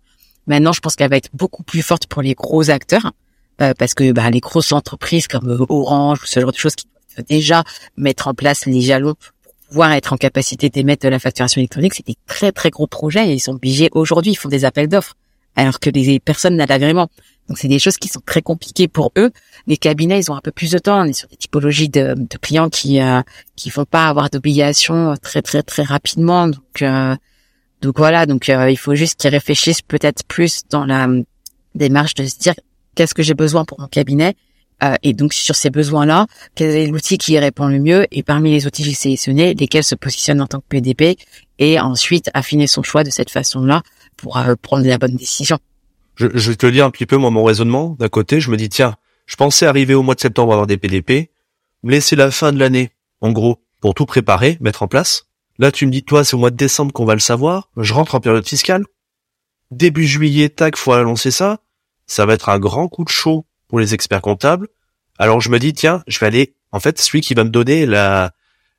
Maintenant je pense qu'elle va être beaucoup plus forte pour les gros acteurs euh, parce que bah, les grosses entreprises comme Orange ou ce genre de choses qui peuvent déjà mettre en place les jalons pour pouvoir être en capacité d'émettre de la facturation électronique, c'est des très très gros projets et ils sont obligés aujourd'hui, ils font des appels d'offres alors que les personnes n'ont l'agrément. Donc c'est des choses qui sont très compliquées pour eux. Les cabinets, ils ont un peu plus de temps. On est sur des typologies de, clients qui euh, qui vont pas avoir d'obligation très très très rapidement. Donc euh, Donc voilà, donc il faut juste qu'ils réfléchissent peut-être plus dans la démarche de se dire qu'est-ce que j'ai besoin pour mon cabinet euh, et donc sur ces besoins-là, quel est l'outil qui y répond le mieux et parmi les outils que j'ai sélectionnés, lesquels se positionnent en tant que PDP et ensuite affiner son choix de cette façon-là pour euh, prendre la bonne décision. Je, je te dire un petit peu moi mon raisonnement. D'un côté, je me dis tiens, je pensais arriver au mois de septembre à avoir des PDP, me laisser la fin de l'année, en gros, pour tout préparer, mettre en place. Là, tu me dis toi, c'est au mois de décembre qu'on va le savoir. Je rentre en période fiscale. Début juillet, tac, faut annoncer ça. Ça va être un grand coup de chaud pour les experts comptables. Alors je me dis tiens, je vais aller en fait celui qui va me donner la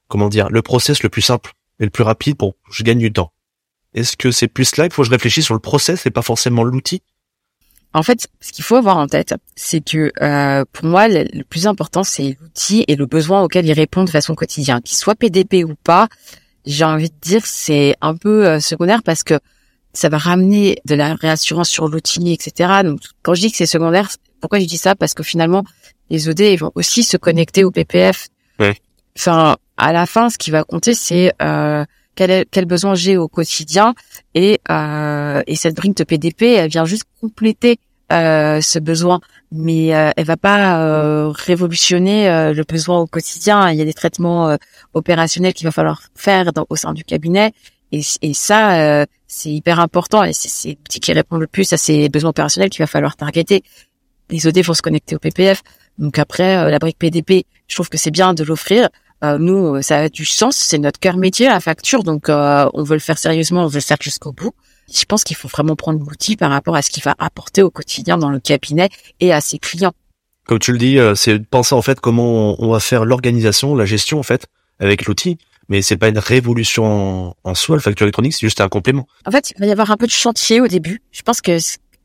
comment dire le process le plus simple et le plus rapide pour que je gagne du temps. Est-ce que c'est plus là il faut que je réfléchisse sur le process et pas forcément l'outil? En fait, ce qu'il faut avoir en tête, c'est que euh, pour moi le, plus important c'est l'outil et le besoin auquel il répond de façon quotidienne, qu'il soit PDP ou pas. J'ai envie de dire c'est un peu euh, secondaire parce que ça va ramener de la réassurance sur l'outil, etc. Donc quand je dis que c'est secondaire, pourquoi je dis ça? Parce que finalement, les OD ils vont aussi se connecter au PPF. Enfin, à la fin, ce qui va compter, c'est euh, quel, quel besoin j'ai au quotidien et euh, et cette brique PDP, elle vient juste compléter euh, ce besoin, mais euh, elle va pas euh, révolutionner euh, le besoin au quotidien. Il y a des traitements opérationnels qu'il va falloir faire dans, au sein du cabinet, et, et ça, c'est hyper important. Et c'est l'outil qui répond le plus à ces besoins opérationnels qu'il va falloir targeter les OD vont se connecter au PPF. Donc après, euh, la brique PDP, je trouve que c'est bien de l'offrir. Euh, nous, euh, ça a du sens, c'est notre cœur métier, la facture, donc on veut le faire sérieusement, on veut le faire jusqu'au bout. Je pense qu'il faut vraiment prendre l'outil par rapport à ce qu'il va apporter au quotidien dans le cabinet et à ses clients. Comme tu le dis, c'est de penser en fait comment on va faire l'organisation, la gestion en fait avec l'outil. Mais c'est pas une révolution en, soi, le facture électronique, c'est juste un complément. En fait, il va y avoir un peu de chantier au début. Je pense que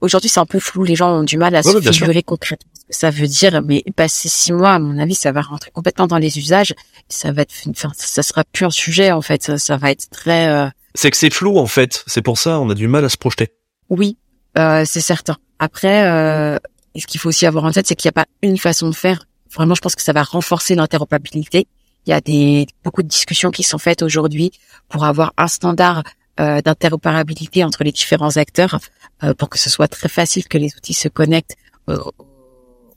Aujourd'hui, c'est un peu flou. Les gens ont du mal à se figurer concrètement ça veut dire. Mais passer six mois, à mon avis, ça va rentrer complètement dans les usages. Ça va être, enfin, ça sera plus un sujet en fait. Ça, va être très. Euh, c'est que c'est flou en fait. C'est pour ça, on a du mal à se projeter. Oui, euh, c'est certain. Après, euh, ce qu'il faut aussi avoir en tête, c'est qu'il n'y a pas une façon de faire. Vraiment, je pense que ça va renforcer l'interopérabilité. Il y a des beaucoup de discussions qui sont faites aujourd'hui pour avoir un standard euh, d'interopérabilité entre les différents acteurs euh, pour que ce soit très facile que les outils se connectent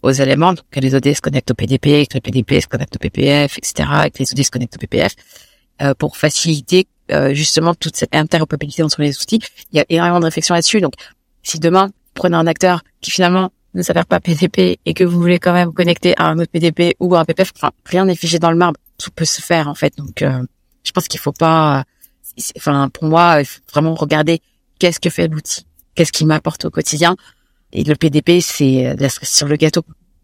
aux, éléments, que les OD se connectent au PDP, que le PDP se connecte au PPF, etc., et que les OD se connectent au PPF, euh, pour faciliter euh, justement toute cette interopérabilité entre les outils. Il y a énormément de réflexion là-dessus. Donc, si demain, vous prenez un acteur qui finalement ne s'avère pas PDP et que vous voulez quand même connecter à un autre PDP ou à un PPF, enfin, rien n'est figé dans le marbre. Tout peut se faire, en fait. Donc, je pense qu'il faut pas enfin pour moi, il faut vraiment regarder qu'est-ce que fait l'outil, qu'est-ce qu'il m'apporte au quotidien. Et le PDP, c'est euh, sur le gâteau.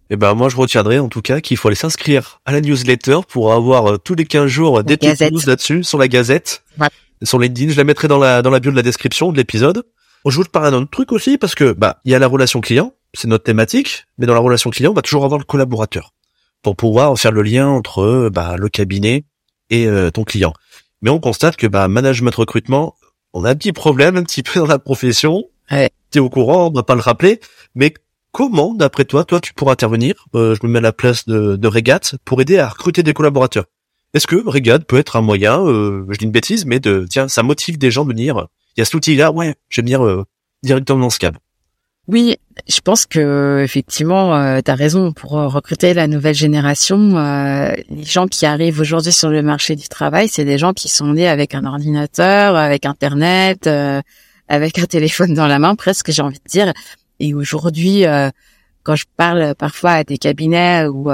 Eh ben moi je retiendrai en tout cas qu'il faut aller s'inscrire à la newsletter pour avoir euh, tous les 15 jours des petites news là-dessus sur la Gazette, ouais. sur LinkedIn. Je la mettrai dans la dans la bio de la description de l'épisode. Je vous parle d'un autre truc aussi parce que bah il y a la relation client, c'est notre thématique, mais dans la relation client, on va toujours avoir le collaborateur pour pouvoir faire le lien entre bah, le cabinet et euh, ton client mais on constate que bah management recrutement, on a un petit problème un petit peu dans la profession. Ouais. T'es au courant, on va pas le rappeler, mais comment, d'après toi, toi tu pourras intervenir euh, Je me mets à la place de, de Regat pour aider à recruter des collaborateurs? Est-ce que Regat peut être un moyen, euh, je dis une bêtise, mais de tiens, ça motive des gens de venir. Il y a cet outil-là, ouais, je vais venir euh, directement dans ce câble. Oui, je pense que effectivement, euh, tu as raison pour euh, recruter la nouvelle génération. Euh, les gens qui arrivent aujourd'hui sur le marché du travail, c'est des gens qui sont nés avec un ordinateur, avec Internet, euh, avec un téléphone dans la main, presque, j'ai envie de dire. Et aujourd'hui, quand je parle parfois à des cabinets où,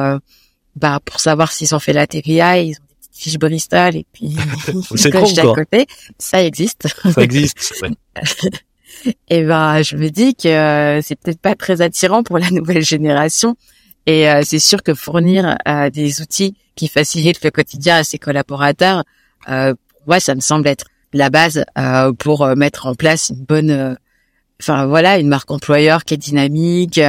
bah, pour savoir s'ils ont fait la TVA, ils ont des petites fiches Bristol et puis [laughs] c'est à côté, ça existe. Ça existe. Ouais. [laughs] et ben je me dis que euh, c'est peut-être pas très attirant pour la [laughs] nouvelle génération. Et euh, c'est sûr que fournir euh, des outils qui facilitent le quotidien à ses collaborateurs, pour moi, ça me semble être la base pour mettre en place une bonne, enfin voilà, une marque employeur qui est dynamique,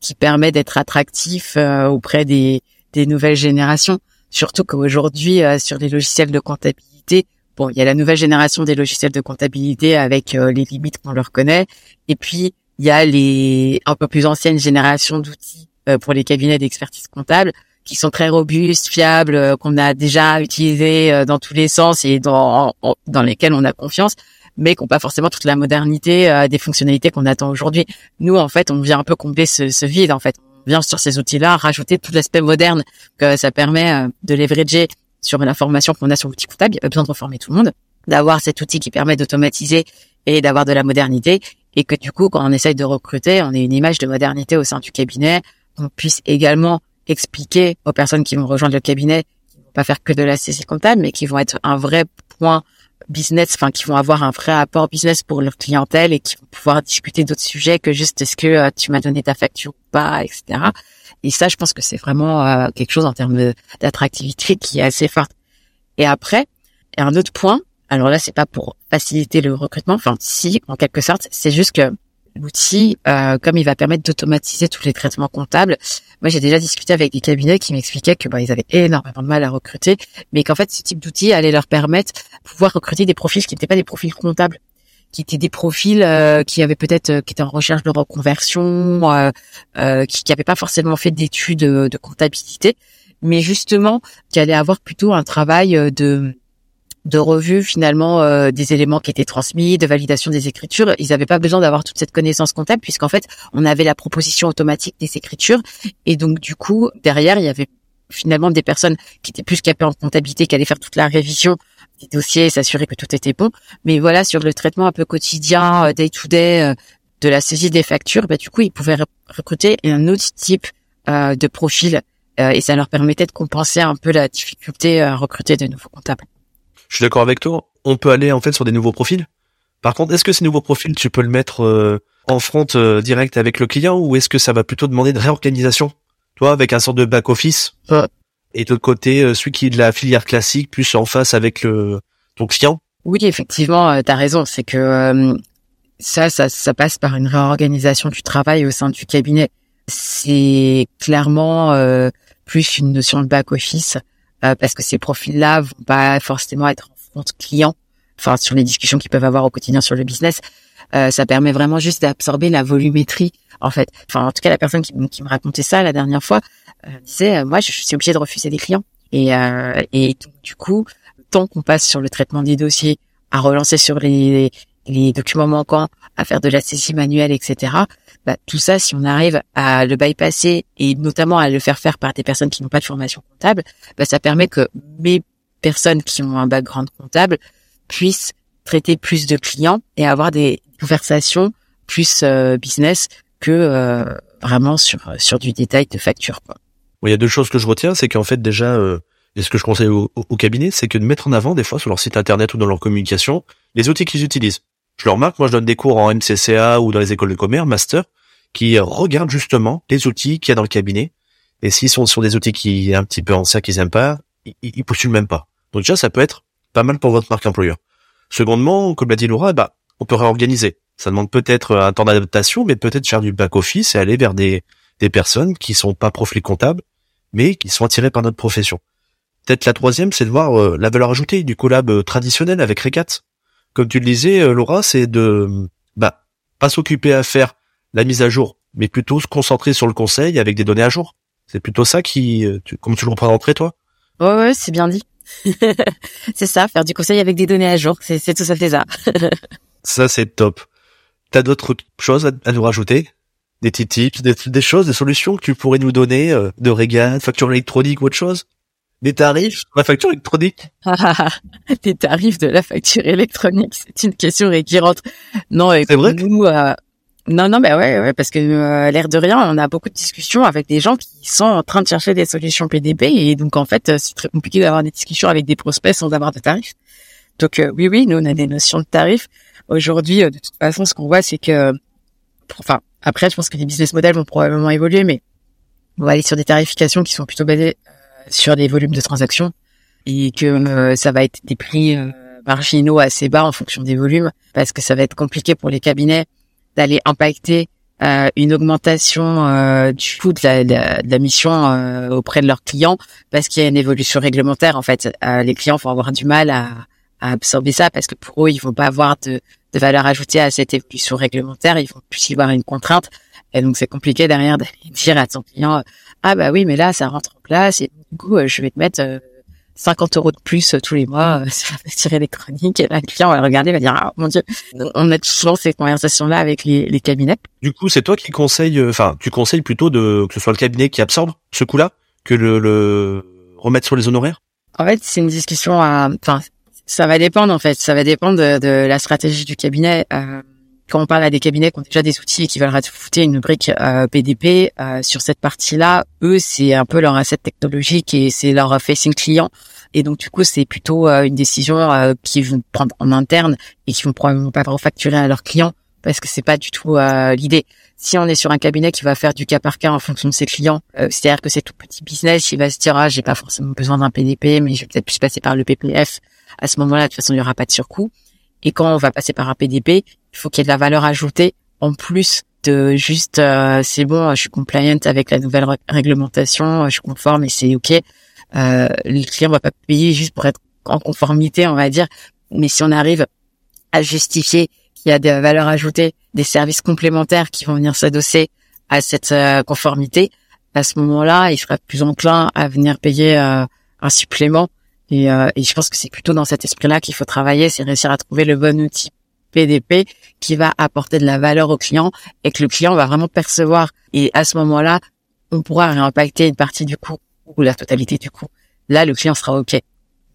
qui permet d'être attractif auprès des, des nouvelles générations. Surtout qu'aujourd'hui, sur les logiciels de comptabilité, Bon, il y a la nouvelle génération des logiciels de comptabilité avec euh, les limites qu'on leur connaît, et puis il y a les un peu plus anciennes générations d'outils euh, pour les cabinets d'expertise comptable qui sont très robustes, fiables, euh, qu'on a déjà utilisés dans tous les sens et dans dans lesquels on a confiance. mais qui n'ont pas forcément toute la modernité euh, des fonctionnalités qu'on attend aujourd'hui. Nous, en fait, on vient un peu combler ce, ce vide. En fait, on vient sur ces outils-là rajouter tout l'aspect moderne que ça permet euh, de leverager sur l'information qu'on a sur l'outil comptable. Il n'y a pas besoin de reformer tout le monde, d'avoir cet outil qui permet d'automatiser et d'avoir de la modernité, et que du coup, quand on essaye de recruter, on ait une image de modernité au sein du cabinet, on puisse également expliquer aux personnes qui vont rejoindre le cabinet, qui vont pas faire que de la saisie comptable, mais qui vont être un vrai point business, enfin qui vont avoir un vrai apport business pour leur clientèle et qui vont pouvoir discuter d'autres sujets que juste est-ce que euh, tu m'as donné ta facture ou pas, etc. Et ça, je pense que c'est vraiment euh, quelque chose en termes d'attractivité qui est assez fort. Et après, un autre point, alors là, c'est pas pour faciliter le recrutement, enfin si, en quelque sorte, c'est juste que l'outil, euh, comme il va permettre d'automatiser tous les traitements comptables, moi j'ai déjà discuté avec des cabinets qui m'expliquaient que bah, ils avaient énormément de mal à recruter, mais qu'en fait ce type d'outil allait leur permettre de pouvoir recruter des profils qui n'étaient pas des profils comptables, qui étaient des profils euh, qui avaient peut-être euh, qui étaient en recherche de reconversion, euh, qui n'avaient pas forcément fait d'études de comptabilité, mais justement qui allaient avoir plutôt un travail de de revue finalement euh, des éléments qui étaient transmis, de validation des écritures. Ils n'avaient pas besoin d'avoir toute cette connaissance comptable puisqu'en fait on avait la proposition automatique des écritures et donc du coup derrière il y avait finalement des personnes qui étaient plus capées en comptabilité, qui allaient faire toute la révision des dossiers et s'assurer que tout était bon. Mais voilà sur le traitement un peu quotidien, euh, day to day euh, de la saisie des factures, bah, du coup ils pouvaient recruter un autre type de profil et ça leur permettait de compenser un peu la difficulté à recruter de nouveaux comptables. Je suis d'accord avec toi. On peut aller en fait sur des nouveaux profils. Par contre, est-ce que ces nouveaux profils, tu peux le mettre euh, en front euh, direct avec le client ou est-ce que ça va plutôt demander de réorganisation? Toi, avec un sort de back office? Et de l'autre côté, euh, celui qui est de la filière classique, plus en face avec le ton client? Oui, effectivement, tu as raison. C'est que ça, ça, ça passe par une réorganisation du travail au sein du cabinet. C'est clairement plus une notion de back office euh, parce que ces profils-là vont pas forcément être en front client, enfin sur les discussions qu'ils peuvent avoir au quotidien sur le business. Euh, ça permet vraiment juste d'absorber la volumétrie en fait. Enfin en tout cas la personne qui, qui me racontait ça la dernière fois euh, disait euh, moi je suis obligée de refuser des clients et euh, et du coup tant qu'on passe sur le traitement des dossiers, à relancer sur les les documents manquants, à faire de la saisie manuelle, etc. Bah, tout ça, si on arrive à le bypasser et notamment à le faire faire par des personnes qui n'ont pas de formation comptable, bah, ça permet que mes personnes qui ont un background comptable puissent traiter plus de clients et avoir des conversations plus euh, business que euh, vraiment sur sur du détail de facture. Quoi. il y a deux choses que je retiens, c'est qu'en fait déjà, euh, et ce que je conseille au, au, cabinet, c'est que de mettre en avant des fois sur leur site internet ou dans leur communication les outils qu'ils utilisent. Je le remarque, moi je donne des cours en MCCA ou dans les écoles de commerce, master, qui regardent justement les outils qu'il y a dans le cabinet. Et s'ils sont sur des outils qui sont un petit peu anciens, qu'ils aiment pas, ils, ils postulent même pas. Donc déjà, ça peut être pas mal pour votre marque employeur. Secondement, comme l'a dit Laura, bah, on peut réorganiser. Ça demande peut-être un temps d'adaptation, mais peut-être faire du back-office et aller vers des, des personnes qui sont pas profils comptables, mais qui sont attirées par notre profession. Peut-être la troisième, c'est de voir euh, la valeur ajoutée du collab euh, traditionnel avec Recat comme tu le disais, euh, Laura, c'est de bah pas s'occuper à faire la mise à jour, mais plutôt se concentrer sur le conseil avec des données à jour. C'est plutôt ça qui, euh, tu, comme tu le représenterais toi? Ouais, ouais, c'est bien dit. [laughs] c'est ça, faire du conseil avec des données à jour, c'est, c'est tout ça fait ça. [laughs] ça c'est top. T'as d'autres choses à, nous rajouter? Des petits tips, des, choses, des solutions que tu pourrais nous donner euh, de régal, facture électronique ou autre chose? Des tarifs? La facture électronique [laughs] Des tarifs de la facture électronique, c'est une question récurrente. Non, c'est vrai nous, euh, non, non, bah ouais, ouais parce que euh, l'air de rien, on a beaucoup de discussions avec des gens qui sont en train de chercher des solutions PDP et donc en fait, c'est très compliqué d'avoir des discussions avec des prospects sans avoir de tarifs. Donc euh, oui, oui, nous on a des notions de tarifs. Aujourd'hui, de toute façon, ce qu'on voit, c'est que, enfin, après, je pense que les business models vont probablement évoluer, mais on va aller sur des tarifications qui sont plutôt basées sur des volumes de transactions et que euh, ça va être des prix euh, marginaux assez bas en fonction des volumes parce que ça va être compliqué pour les cabinets d'aller impacter euh, une augmentation du coût de la, mission auprès de leurs clients parce qu'il y a une évolution réglementaire en fait. Les clients vont avoir du mal à, à, absorber ça parce que pour eux ils vont pas avoir de, de valeur ajoutée à cette évolution réglementaire ils vont plus y voir une contrainte et donc c'est compliqué derrière d'aller [laughs] dire à ton client ah bah oui mais là ça rentre en place et du coup euh, je vais te mettre 50 euros de plus tous les mois [laughs] sur la facture électronique. Et là, le client va regarder, va dire ah mon dieu. On a souvent ces conversations-là avec les, les cabinets. Du coup, c'est toi qui conseille, enfin, tu conseilles plutôt de que ce soit le cabinet qui absorbe ce coût-là que le, le remettre sur les honoraires? En fait, c'est une discussion à, enfin, ça va dépendre en fait. Ça va dépendre de, de la stratégie du cabinet. Euh, quand on parle à des cabinets qui ont déjà des outils et qui veulent rajouter une brique euh, PDP euh, sur cette partie-là, eux c'est un peu leur asset technologique et c'est leur facing client. Et donc du coup c'est plutôt euh, une décision euh, qu'ils vont prendre en interne et qui vont probablement pas refacturer à leurs clients parce que c'est pas du tout l'idée. Si on est sur un cabinet qui va faire du cas par cas en fonction de ses clients, c'est-à-dire que c'est tout petit business, il va se dire ah j'ai pas forcément besoin d'un PDP, mais je vais peut-être plus passer par le PPF. À ce moment-là, de toute façon, il y aura pas de surcoût. Et quand on va passer par un PDP, il faut qu'il y ait de la valeur ajoutée en plus de juste euh, c'est bon, je suis compliant avec la nouvelle réglementation, je suis conforme et c'est ok. Euh, le client va pas payer juste pour être en conformité, on va dire. Mais si on arrive à justifier qu'il y a des valeurs ajoutées, des services complémentaires qui vont venir s'adosser à cette euh, conformité, à ce moment-là, il sera plus enclin à venir payer euh, un supplément et, euh, et je pense que c'est plutôt dans cet esprit-là qu'il faut travailler, c'est réussir à trouver le bon outil PDP qui va apporter de la valeur au client et que le client va vraiment percevoir. Et à ce moment-là, on pourra réimpacter une partie du coût ou la totalité du coût. Là, le client sera OK.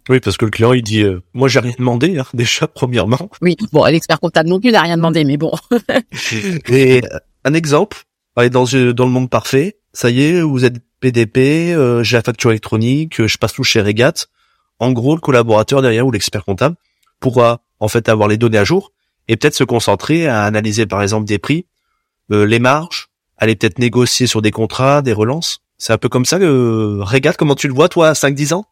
Oui, parce que le client, il dit, euh, moi, j'ai rien demandé, hein, [laughs] déjà, premièrement. Oui, bon, l'expert comptable non plus n'a rien demandé, mais bon. [laughs] et un exemple, allez, dans, dans le monde parfait, ça y est, vous êtes PDP, euh, j'ai la facture électronique, je passe tout chez Regat en gros, le collaborateur derrière ou l'expert comptable pourra en fait avoir les données à jour et peut-être se concentrer à analyser par exemple des prix, euh, les marges, aller peut-être négocier sur des contrats, des relances. C'est un peu comme ça que regarde comment tu le vois toi à 5-10 ans?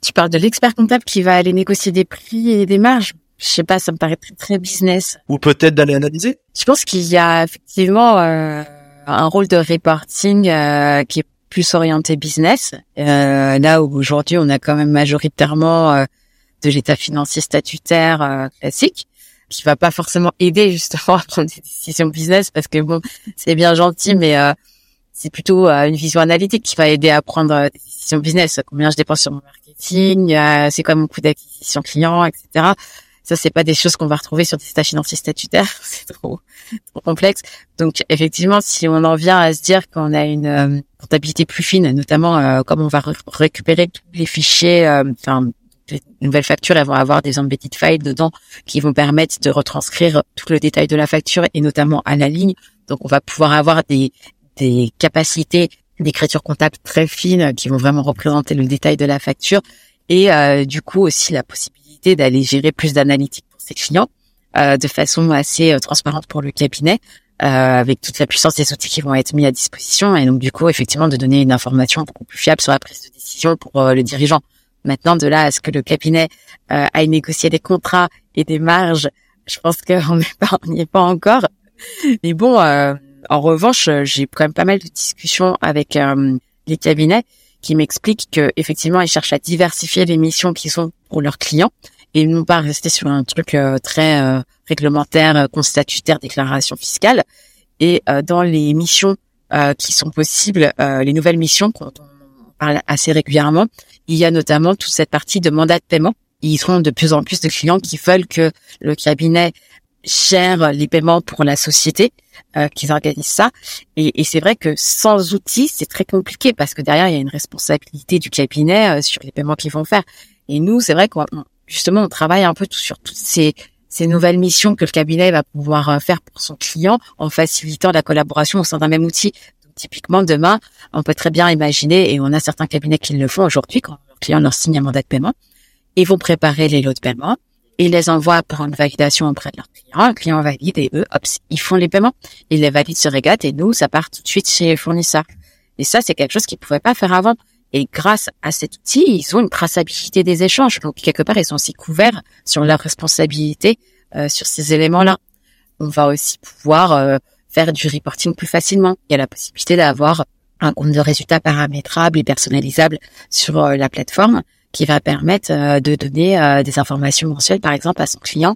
Tu parles de l'expert comptable qui va aller négocier des prix et des marges? Je sais pas, ça me paraît très, très business. Ou peut-être d'aller analyser? Je pense qu'il y a effectivement euh, un rôle de reporting euh, qui est plus orienté business. Euh, là où aujourd'hui on a quand même majoritairement euh, de l'état financier statutaire euh, classique qui va pas forcément aider justement à prendre des décisions business parce que bon c'est bien gentil mais euh, c'est plutôt une vision analytique qui va aider à prendre des décisions business combien je dépense sur mon marketing c'est quoi mon coût d'acquisition client etc ça, c'est pas des choses qu'on va retrouver sur des états financiers statutaires. [laughs] c'est trop, trop complexe. Donc, effectivement, si on en vient à se dire qu'on a une euh, comptabilité plus fine, notamment euh, comme on va récupérer les fichiers, euh, enfin, les nouvelles factures, elles vont avoir des embedded files dedans qui vont permettre de retranscrire tout le détail de la facture et notamment à la ligne. Donc, on va pouvoir avoir des, des capacités d'écriture comptable très fines qui vont vraiment représenter le détail de la facture et du coup aussi la possibilité d'aller gérer plus d'analytique pour ses clients euh, de façon assez euh, transparente pour le cabinet, euh, avec toute la puissance des outils qui vont être mis à disposition et donc du coup effectivement de donner une information beaucoup plus fiable sur la prise de décision pour le dirigeant. Maintenant, de là à ce que le cabinet aille négocier des contrats et des marges, je pense qu'on n'y est pas encore. Mais bon, en revanche, j'ai quand même pas mal de discussions avec les cabinets qui m'expliquent que effectivement ils cherchent à diversifier les missions qui sont pour leurs clients et non pas rester sur un truc euh, très euh, réglementaire, euh, constatutaire, déclaration fiscale. Et dans les missions qui sont possibles, les nouvelles missions qu'on parle assez régulièrement, il y a notamment toute cette partie de mandat de paiement. Ils seront de plus en plus de clients qui veulent que le cabinet gère les paiements pour la société, euh, qu'ils organisent ça. Et, et c'est vrai que sans outils, c'est très compliqué parce que derrière, il y a une responsabilité du cabinet sur les paiements qu'ils vont faire. Et nous, c'est vrai qu'on justement, on travaille un peu sur toutes ces, ces nouvelles missions que le cabinet va pouvoir euh, faire pour son client en facilitant la collaboration au sein d'un même outil. Typiquement, demain, on peut très bien imaginer, et on a certains cabinets qui le font aujourd'hui, quand le client leur signe un mandat de paiement, ils vont préparer les lots de paiement, ils les envoient pour une validation auprès de leur client, le client valide et eux, hop, ils font les paiements, ils les valident sur Regat et nous, ça part tout de suite chez les fournisseurs. Et ça, c'est quelque chose qu'ils pouvaient pas faire avant. Et grâce à cet outil, ils ont une traçabilité des échanges. Donc, quelque part, ils sont aussi couverts sur leur responsabilité euh, sur ces éléments-là. On va aussi pouvoir euh, faire du reporting plus facilement. Il y a la possibilité d'avoir un compte de résultats paramétrable et personnalisable sur euh, la plateforme qui va permettre de donner des informations mensuelles, par exemple, à son client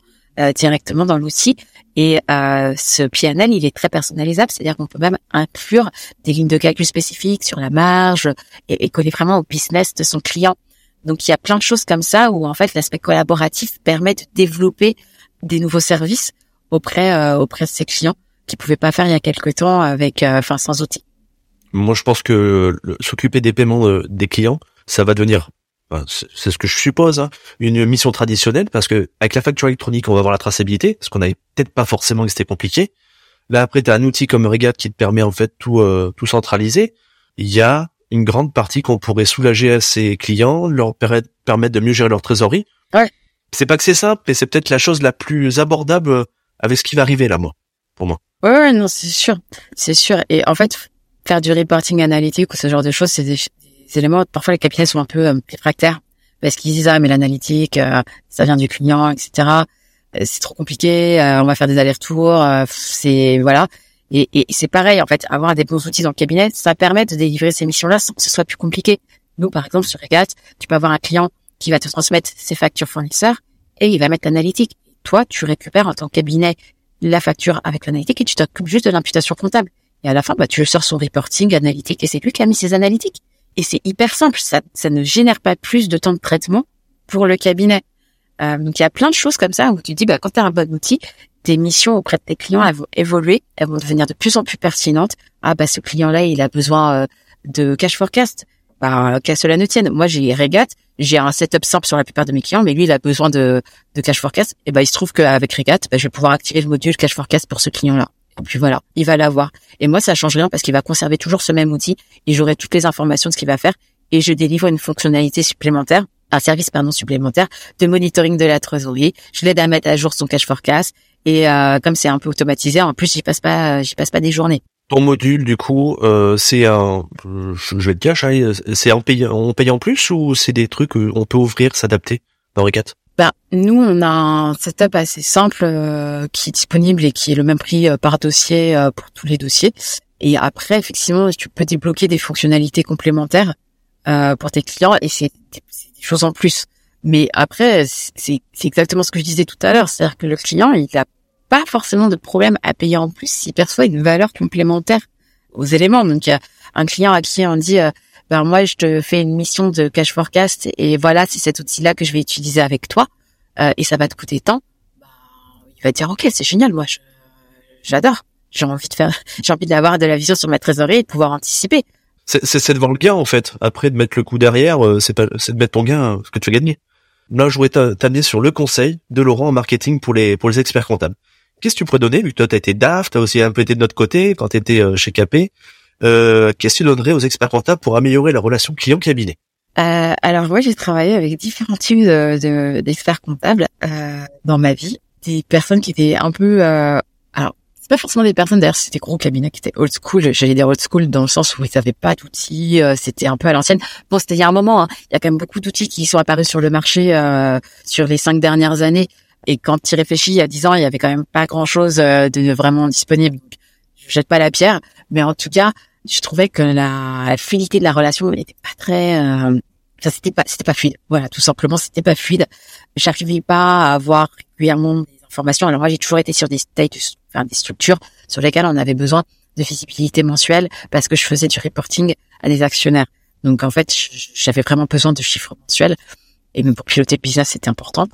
directement dans l'outil et euh, ce PNL, il est très personnalisable, c'est-à-dire qu'on peut même inclure des lignes de calcul spécifiques sur la marge et, coller vraiment au business de son client. Donc il y a plein de choses comme ça où en fait l'aspect collaboratif permet de développer des nouveaux services auprès euh, auprès de ses clients qui pouvaient pas faire il y a quelque temps avec euh, enfin sans outils. Moi je pense que s'occuper des paiements euh, des clients, ça va devenir c'est ce que je suppose, hein, une mission traditionnelle parce que avec la facture électronique, on va avoir la traçabilité, ce qu'on n'avait peut-être pas forcément que c'était compliqué. Là après, tu as un outil comme Regat qui te permet en fait tout tout centraliser. Il y a une grande partie qu'on pourrait soulager à ses clients, leur permettre de mieux gérer leur trésorerie. Ouais. C'est pas que c'est simple, mais c'est peut-être la chose la plus abordable euh, avec ce qui va arriver là, moi, pour moi. Ouais, non, c'est sûr, c'est sûr. Et en fait, faire du reporting analytique ou ce genre de choses, c'est des, Parfois, les capitaines sont un peu euh, réfractaires parce qu'ils disent ah mais l'analytique, euh, ça vient du client, etc. C'est trop compliqué. on va faire des allers-retours. c'est voilà. Et, et c'est pareil, en fait, avoir des bons outils dans le cabinet, ça permet de délivrer ces missions-là sans que ce soit plus compliqué. Nous, par exemple, sur Regat, tu peux avoir un client qui va te transmettre ses factures fournisseurs et il va mettre l'analytique. Toi, tu récupères en tant que cabinet la facture avec l'analytique et tu t'occupes juste de l'imputation comptable. Et à la fin, bah, tu sors son reporting analytique et c'est lui qui a mis ses analytiques. Et c'est hyper simple. Ça, ça ne génère pas plus de temps de traitement pour le cabinet. Euh, donc il y a plein de choses comme ça où tu dis, bah, quand tu as un bon outil, tes missions auprès de tes clients elles vont évoluer, elles vont devenir de plus en plus pertinentes. Ah bah ce client-là, il a besoin euh, de cash forecast. Bah qu'à cela ne tienne. Moi j'ai Regat, j'ai un setup simple sur la plupart de mes clients, mais lui il a besoin de, de cash forecast. Et bah il se trouve qu'avec Regat, bah, je vais pouvoir activer le module cash forecast pour ce client-là. Et puis voilà, il va l'avoir. Et moi ça change rien parce qu'il va conserver toujours ce même outil et j'aurai toutes les informations de ce qu'il va faire et je délivre une fonctionnalité supplémentaire un service pardon supplémentaire de monitoring de la trésorerie. Je l'aide à mettre à jour son cash forecast et euh, comme c'est un peu automatisé, en plus j'y passe pas j'y passe pas des journées. Ton module du coup, euh, c'est un, je vais te cacher, hein, c'est en payant, on paye en plus ou c'est des trucs on peut ouvrir, s'adapter dans Recat? Ben, nous, on a un setup assez simple euh, qui est disponible et qui est le même prix par dossier pour tous les dossiers. Et après, effectivement, tu peux débloquer des fonctionnalités complémentaires pour tes clients et c'est chose en plus. Mais après, c'est exactement ce que je disais tout à l'heure, c'est-à-dire que le client, il n'a pas forcément de problème à payer en plus s'il perçoit une valeur complémentaire aux éléments. Donc, il y a un client à qui on dit, euh, ben moi, je te fais une mission de cash forecast et voilà, c'est cet outil-là que je vais utiliser avec toi euh, et ça va te coûter tant. Ben, il va dire, ok, c'est génial, moi, j'adore. J'ai envie de faire, [laughs] j'ai envie d'avoir de la vision sur ma trésorerie et de pouvoir anticiper. C'est de vendre le gain en fait. Après de mettre le coup derrière, euh, c'est pas c'est de mettre ton gain ce que tu as gagné. Là, je voudrais t'amener sur le conseil de Laurent en marketing pour les pour les experts comptables. Qu'est-ce que tu pourrais donner? Vu que toi t'as été DAF, t'as aussi un peu été de notre côté quand t'étais étais euh, chez KP. Euh, Qu'est-ce que tu donnerais aux experts comptables pour améliorer la relation client-cabinet. Euh, Alors moi, j'ai travaillé avec différents types d'experts de, comptables euh, dans ma vie. Des personnes qui étaient un peu alors pas forcément des personnes d'ailleurs c'était gros cabinets qui étaient old school. J'allais dire old school dans le sens où ils n'avaient pas d'outils euh, c'était un peu à l'ancienne. Bon c'était il y a un moment hein. il y a quand même beaucoup d'outils qui sont apparus sur le marché euh, sur les cinq dernières années. Et quand tu réfléchis il y a dix ans il y avait quand même pas grand chose euh, de vraiment disponible. Je jette pas la pierre. Mais en tout cas je trouvais que la, la fluidité de la relation n'était pas très ça c'était pas c'était pas fluide voilà tout simplement c'était pas fluide j'arrivais pas à avoir régulièrement des informations alors moi j'ai toujours été sur des status enfin, des structures sur lesquelles on avait besoin de visibilité mensuelle parce que je faisais du reporting à des actionnaires. Donc en fait, j'avais vraiment besoin de chiffres mensuels et même pour piloter le business, c'était important.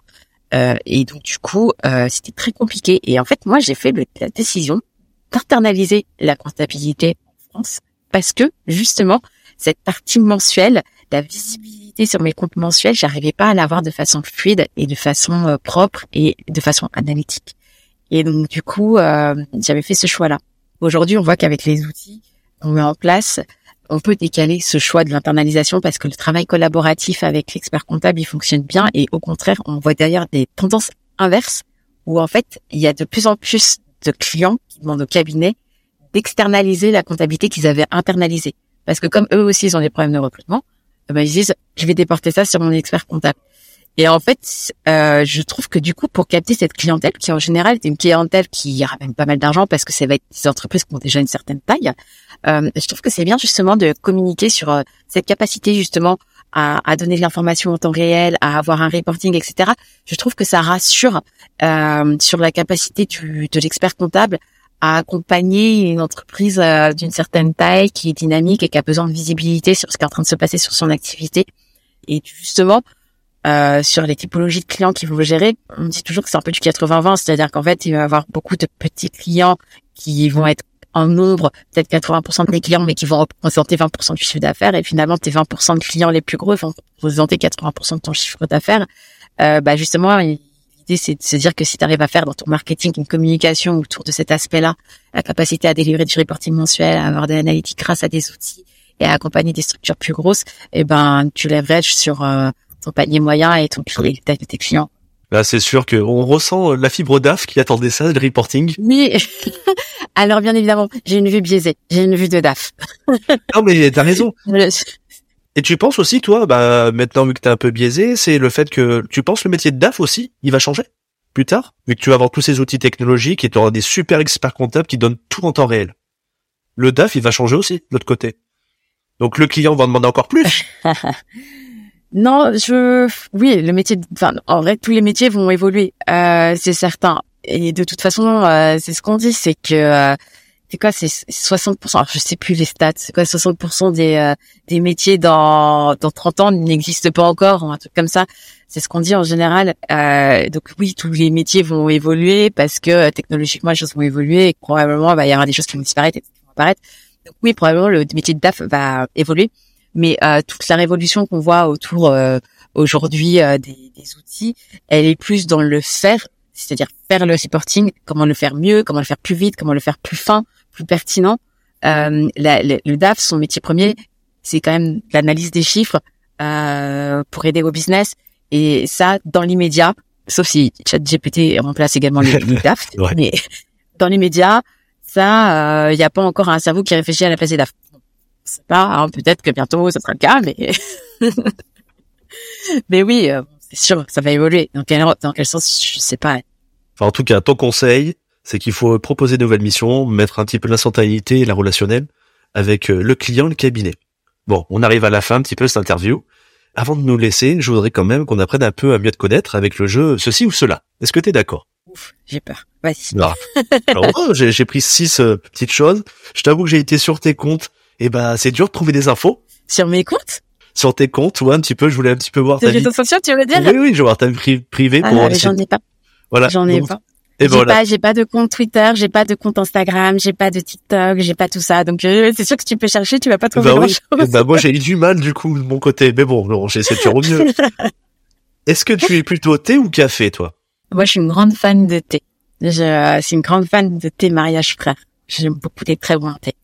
Euh, et donc du coup, euh, c'était très compliqué. Et en fait, moi, j'ai fait la décision d'internaliser la comptabilité parce que justement, cette partie mensuelle, la visibilité sur mes comptes mensuels, j'arrivais pas à l'avoir de façon fluide et de façon euh, propre et de façon analytique. Et donc du coup, euh, j'avais fait ce choix-là. Aujourd'hui, on voit qu'avec les outils qu'on met en place, on peut décaler ce choix de l'internalisation parce que le travail collaboratif avec l'expert comptable, il fonctionne bien. Et au contraire, on voit d'ailleurs des tendances inverses où en fait, il y a de plus en plus de clients qui demandent au cabinet d'externaliser la comptabilité qu'ils avaient internalisée. Parce que comme eux aussi, ils ont des problèmes de recrutement, eh ben, ils disent, je vais déporter ça sur mon expert comptable. Et en fait, euh, je trouve que du coup, pour capter cette clientèle, qui en général est une clientèle qui ramène pas mal d'argent parce que ça va être des entreprises qui ont déjà une certaine taille, euh, je trouve que c'est bien justement de communiquer sur euh, cette capacité justement à, à donner de l'information en temps réel, à avoir un reporting, etc. Je trouve que ça rassure euh, sur la capacité du, de l'expert comptable à accompagner une entreprise euh, d'une certaine taille qui est dynamique et qui a besoin de visibilité sur ce qui est en train de se passer sur son activité Et justement, euh, sur les typologies de clients qui vont gérer, on dit toujours que c'est un peu du 80-20, c'est-à-dire qu'en fait, il va y avoir beaucoup de petits clients qui vont être en nombre, peut-être 80% de tes clients, mais qui vont représenter 20% du chiffre d'affaires. Et finalement, tes 20% de clients les plus gros vont représenter 80% de ton chiffre d'affaires. Euh, bah justement, l'idée, c'est de se dire que si tu arrives à faire dans ton marketing une communication autour de cet aspect-là, la capacité à délivrer du reporting mensuel, à avoir de l'analytique grâce à des outils et à accompagner des structures plus grosses, et eh ben tu leverages sur euh, ton panier moyen et ton de tes clients. Là, c'est sûr qu'on ressent la fibre DAF qui attendait ça, le reporting. Oui. [laughs] Alors, bien évidemment, j'ai une vue biaisée. J'ai une vue de DAF. non, mais t'as raison. [laughs] Et tu penses aussi, toi, bah, maintenant, vu que t'es un peu biaisé, c'est le fait que tu penses le métier de DAF aussi, il va changer plus tard, vu que tu vas avoir tous ces outils technologiques et tu auras des super experts comptables qui donnent tout en temps réel. Le DAF, il va changer aussi, de l'autre côté. Donc le client va en demander encore plus. [laughs] Non, je, oui, le métier, enfin, en vrai, tous les métiers vont évoluer, euh, c'est certain. Et de toute façon, euh, c'est ce qu'on dit, c'est que euh, c'est quoi, c'est 60%. Alors, je sais plus les stats. C'est quoi, 60% des euh, des métiers dans dans 30 ans n'existent pas encore, un truc comme ça? C'est ce qu'on dit en général. Euh, donc oui, tous les métiers vont évoluer parce que technologiquement les choses vont évoluer et probablement bah, il y aura des choses qui vont disparaître et qui vont apparaître. Donc oui, probablement le métier de DAF va évoluer mais euh, toute la révolution qu'on voit autour euh, aujourd'hui euh, des, des, outils, elle est plus dans le faire, c'est-à-dire faire le reporting, comment le faire mieux, comment le faire plus vite, comment le faire plus fin, plus pertinent. Euh, la, le DAF, son métier premier, c'est quand même l'analyse des chiffres pour aider au business, et ça dans l'immédiat, sauf si ChatGPT remplace également le, [laughs] DAF, mais dans l'immédiat, ça, il n'y a pas encore un cerveau qui réfléchit à la place des DAF sais pas, hein, peut-être que bientôt ça sera le cas, mais [laughs] mais oui, euh, c'est sûr, ça va évoluer. Dans quel dans quel sens, je sais pas. Enfin, en tout cas, ton conseil, c'est qu'il faut proposer de nouvelles missions, mettre un petit peu l'instantanéité et la relationnelle avec euh, le client, le cabinet. Bon, on arrive à la fin un petit peu de cette interview. Avant de nous laisser, je voudrais quand même qu'on apprenne un peu à mieux te connaître avec le jeu ceci ou cela. Est-ce que tu es d'accord? Ouf, j'ai peur. Vas-y. Alors, oh, j'ai pris six euh, petites choses. Je t'avoue que j'ai été sur tes comptes et eh ben c'est dur de trouver des infos. Sur mes comptes? Sur tes comptes, ouais, un petit peu. Je voulais un petit peu voir ta vie. tu veux dire? Oui, oui, je veux voir ta vie privée. Ah, pour j'en ai pas. Voilà. J'en ai pas. Et j'ai voilà. pas, j'ai pas de compte Twitter, j'ai pas de compte Instagram, j'ai pas de TikTok, j'ai pas tout ça. Donc euh, c'est sûr que si tu peux chercher, tu vas pas trouver bah grand chose. Bah moi j'ai eu du mal du coup de mon côté, mais bon, j'essaie de faire au mieux. [laughs] Est-ce que tu es plutôt thé ou café, toi? Moi, je suis une grande fan de thé. Je euh, suis une grande fan de thé mariage frère. J'aime beaucoup les très bons thés.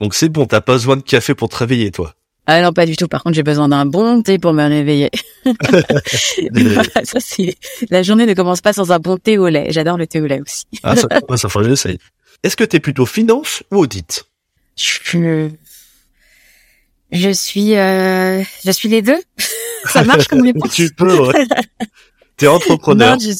Donc c'est bon, t'as pas besoin de café pour te réveiller, toi? Ah non, pas du tout. Par contre, j'ai besoin d'un bon thé pour me réveiller. [laughs] [laughs] ça, c'est... La journée ne commence pas sans un bon thé au lait. J'adore le thé au lait aussi. ah, ça, [laughs] ça faut j'essaye. Est-ce que t'es plutôt finance ou audit? Je, je suis, euh... je suis les deux. ça marche comme les Tu peux, ouais. T'es entrepreneur. Non,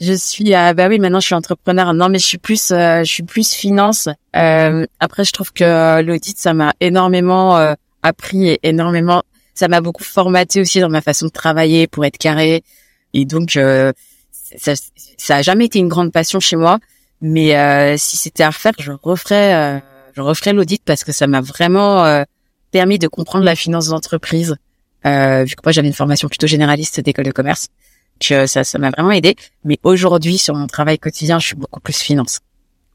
je suis ah bah oui maintenant je suis entrepreneur non mais je suis plus euh, je suis plus finance euh, après je trouve que l'audit ça m'a énormément euh, appris énormément. Ça m'a beaucoup formaté aussi dans ma façon de travailler pour être carré. Et donc ça ça a jamais été une grande passion chez moi. Mais si c'était à refaire je referais je referais l'audit parce que ça m'a vraiment permis de comprendre la finance d'entreprise. Vu que moi j'avais une formation plutôt généraliste d'école de commerce. Que ça, ça m'a vraiment aidé. Mais aujourd'hui, sur mon travail quotidien, je suis beaucoup plus finance.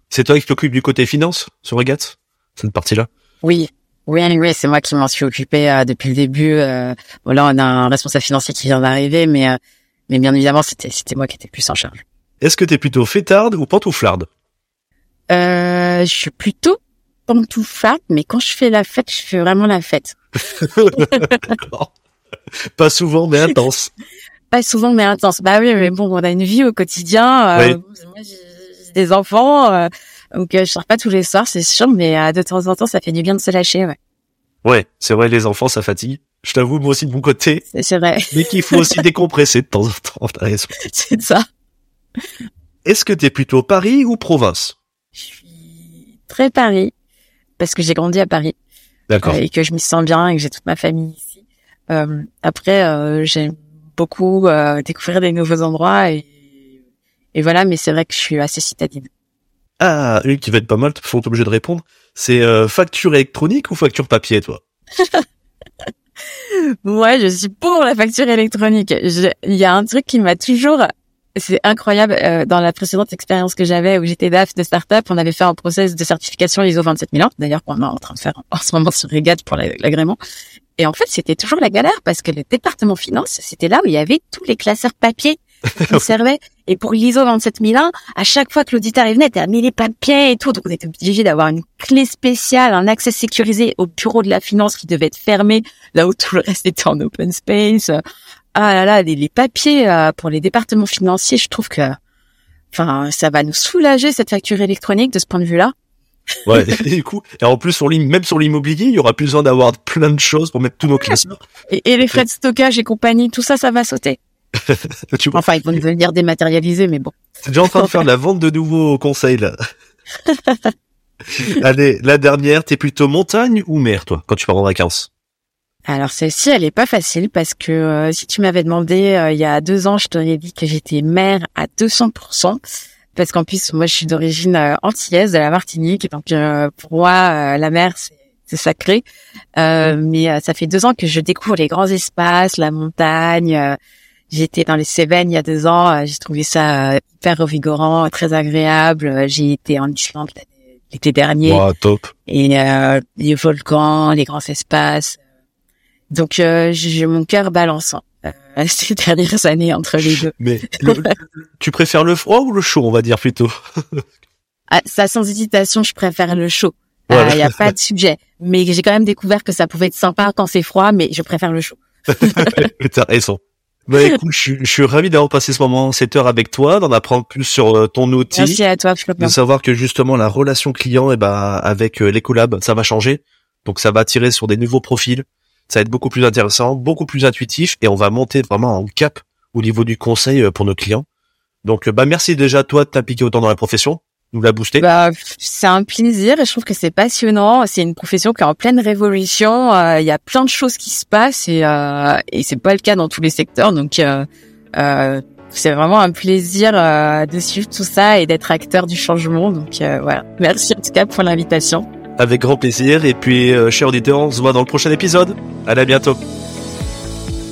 C'est toi qui t'occupes du côté finance sur Regat cette partie-là? Oui, oui, anyway, c'est moi qui m'en suis occupé euh, depuis le début. Euh, voilà, on a un responsable financier qui vient d'arriver, mais euh, mais bien évidemment, c'était c'était moi qui étais plus en charge. Est-ce que t'es plutôt fêtarde ou pantouflarde? Euh, Je suis plutôt pantouflarde, mais quand je fais la fête, je fais vraiment la fête. Pas souvent, mais intense. [laughs] pas souvent mais intense. Bah oui, mais bon, on a une vie au quotidien. Euh, moi, j'ai des enfants, euh, donc euh, je sors pas tous les soirs, c'est sûr, mais euh, de temps en temps, ça fait du bien de se lâcher. Ouais, ouais c'est vrai, les enfants, ça fatigue. Je t'avoue, moi aussi de mon côté. C'est vrai. Mais qu'il faut aussi [laughs] décompresser de temps en temps. C'est ça. Est-ce que t'es plutôt Paris ou province? Je suis très Paris parce que j'ai grandi à Paris. D'accord. et que je m'y sens bien et que j'ai toute ma famille ici. après, j'aime beaucoup euh, découvrir des nouveaux endroits et, et voilà. Mais c'est vrai que je suis assez citadine. Ah, une qui va être pas mal, faut obligé de répondre. C'est euh, facture électronique ou facture papier, toi? [laughs] Moi, je suis pour la facture électronique. Il y a un truc qui m'a toujours c'est incroyable. Euh, dans la précédente expérience que j'avais où j'étais DAF de startup, on avait fait un process de certification ISO 27001, d'ailleurs qu'on est en train de faire en ce moment sur Regat pour l'agrément. Et en fait, c'était toujours la galère parce que le département finance, c'était là où il y avait tous les classeurs papier [laughs] qui servaient. Et pour l'ISO 27001, à chaque fois que l'auditeur venait, était mis les papiers et tout. Donc on était obligé d'avoir une clé spéciale, un accès sécurisé au bureau de la finance qui devait être fermé, là où tout le reste était en open space ah là là, les, papiers euh, pour les départements financiers, je trouve que, enfin, ça va nous soulager cette facture électronique de ce point de vue-là. Ouais, [laughs] et du coup, et en plus sur même sur l'immobilier, il y aura plus besoin d'avoir plein de choses pour mettre tous nos classements. Et, les frais de stockage et compagnie, tout ça, ça va sauter. [laughs] tu vois enfin, ils vont devenir dématérialisés, mais bon. C'est déjà en train de faire de la vente de nouveaux conseils là. [laughs] Allez, la dernière, t'es plutôt montagne ou mer toi quand tu pars en vacances? Alors celle-ci, elle est pas facile parce que euh, si tu m'avais demandé euh, il y a deux ans, je t'aurais dit que j'étais mère à 200%. Parce qu'en plus, moi, je suis d'origine euh, antillaise de la Martinique, donc pour moi, la mer, c'est sacré. mais ça fait deux ans que je découvre les grands espaces, la montagne. J'étais dans les Cévennes il y a deux ans. J'ai trouvé ça hyper revigorant, très agréable. J'ai été en Islande l'été dernier. Wow, top. Et les volcans, les grands espaces donc euh, j'ai mon cœur balançant euh, [laughs] ces dernières années entre les deux. Mais [laughs] tu préfères le froid ou le chaud, on va dire plutôt? Ah, Ça sans hésitation, je préfère le chaud. Il n'y a pas de sujet. Mais j'ai quand même découvert que ça pouvait être sympa quand c'est froid, mais je préfère le chaud. [laughs] T'as raison. Bah [laughs] écoute, je, je, suis ravi d'avoir passé ce moment, cette heure avec toi, d'en apprendre plus sur euh, ton outil. Merci à toi, De savoir que justement la relation client, et eh ben avec les collabs, ça va changer. Donc ça va tirer sur des nouveaux profils ça va être beaucoup plus intéressant, beaucoup plus intuitif et on va monter vraiment en cap au niveau du conseil euh, pour nos clients. Donc euh, bah merci déjà à toi de t'impliquer autant dans la profession, nous la booster. Bah c'est un plaisir et je trouve que c'est passionnant. C'est une profession qui est en pleine révolution. Euh, il y a plein de choses qui se passent et euh, et c'est pas le cas dans tous les secteurs. Donc c'est vraiment un plaisir de suivre tout ça et d'être acteur du changement. Donc voilà, merci en tout cas pour l'invitation. Avec grand plaisir. Et puis, euh, chers auditeurs, on se voit dans le prochain épisode. Allez, à bientôt.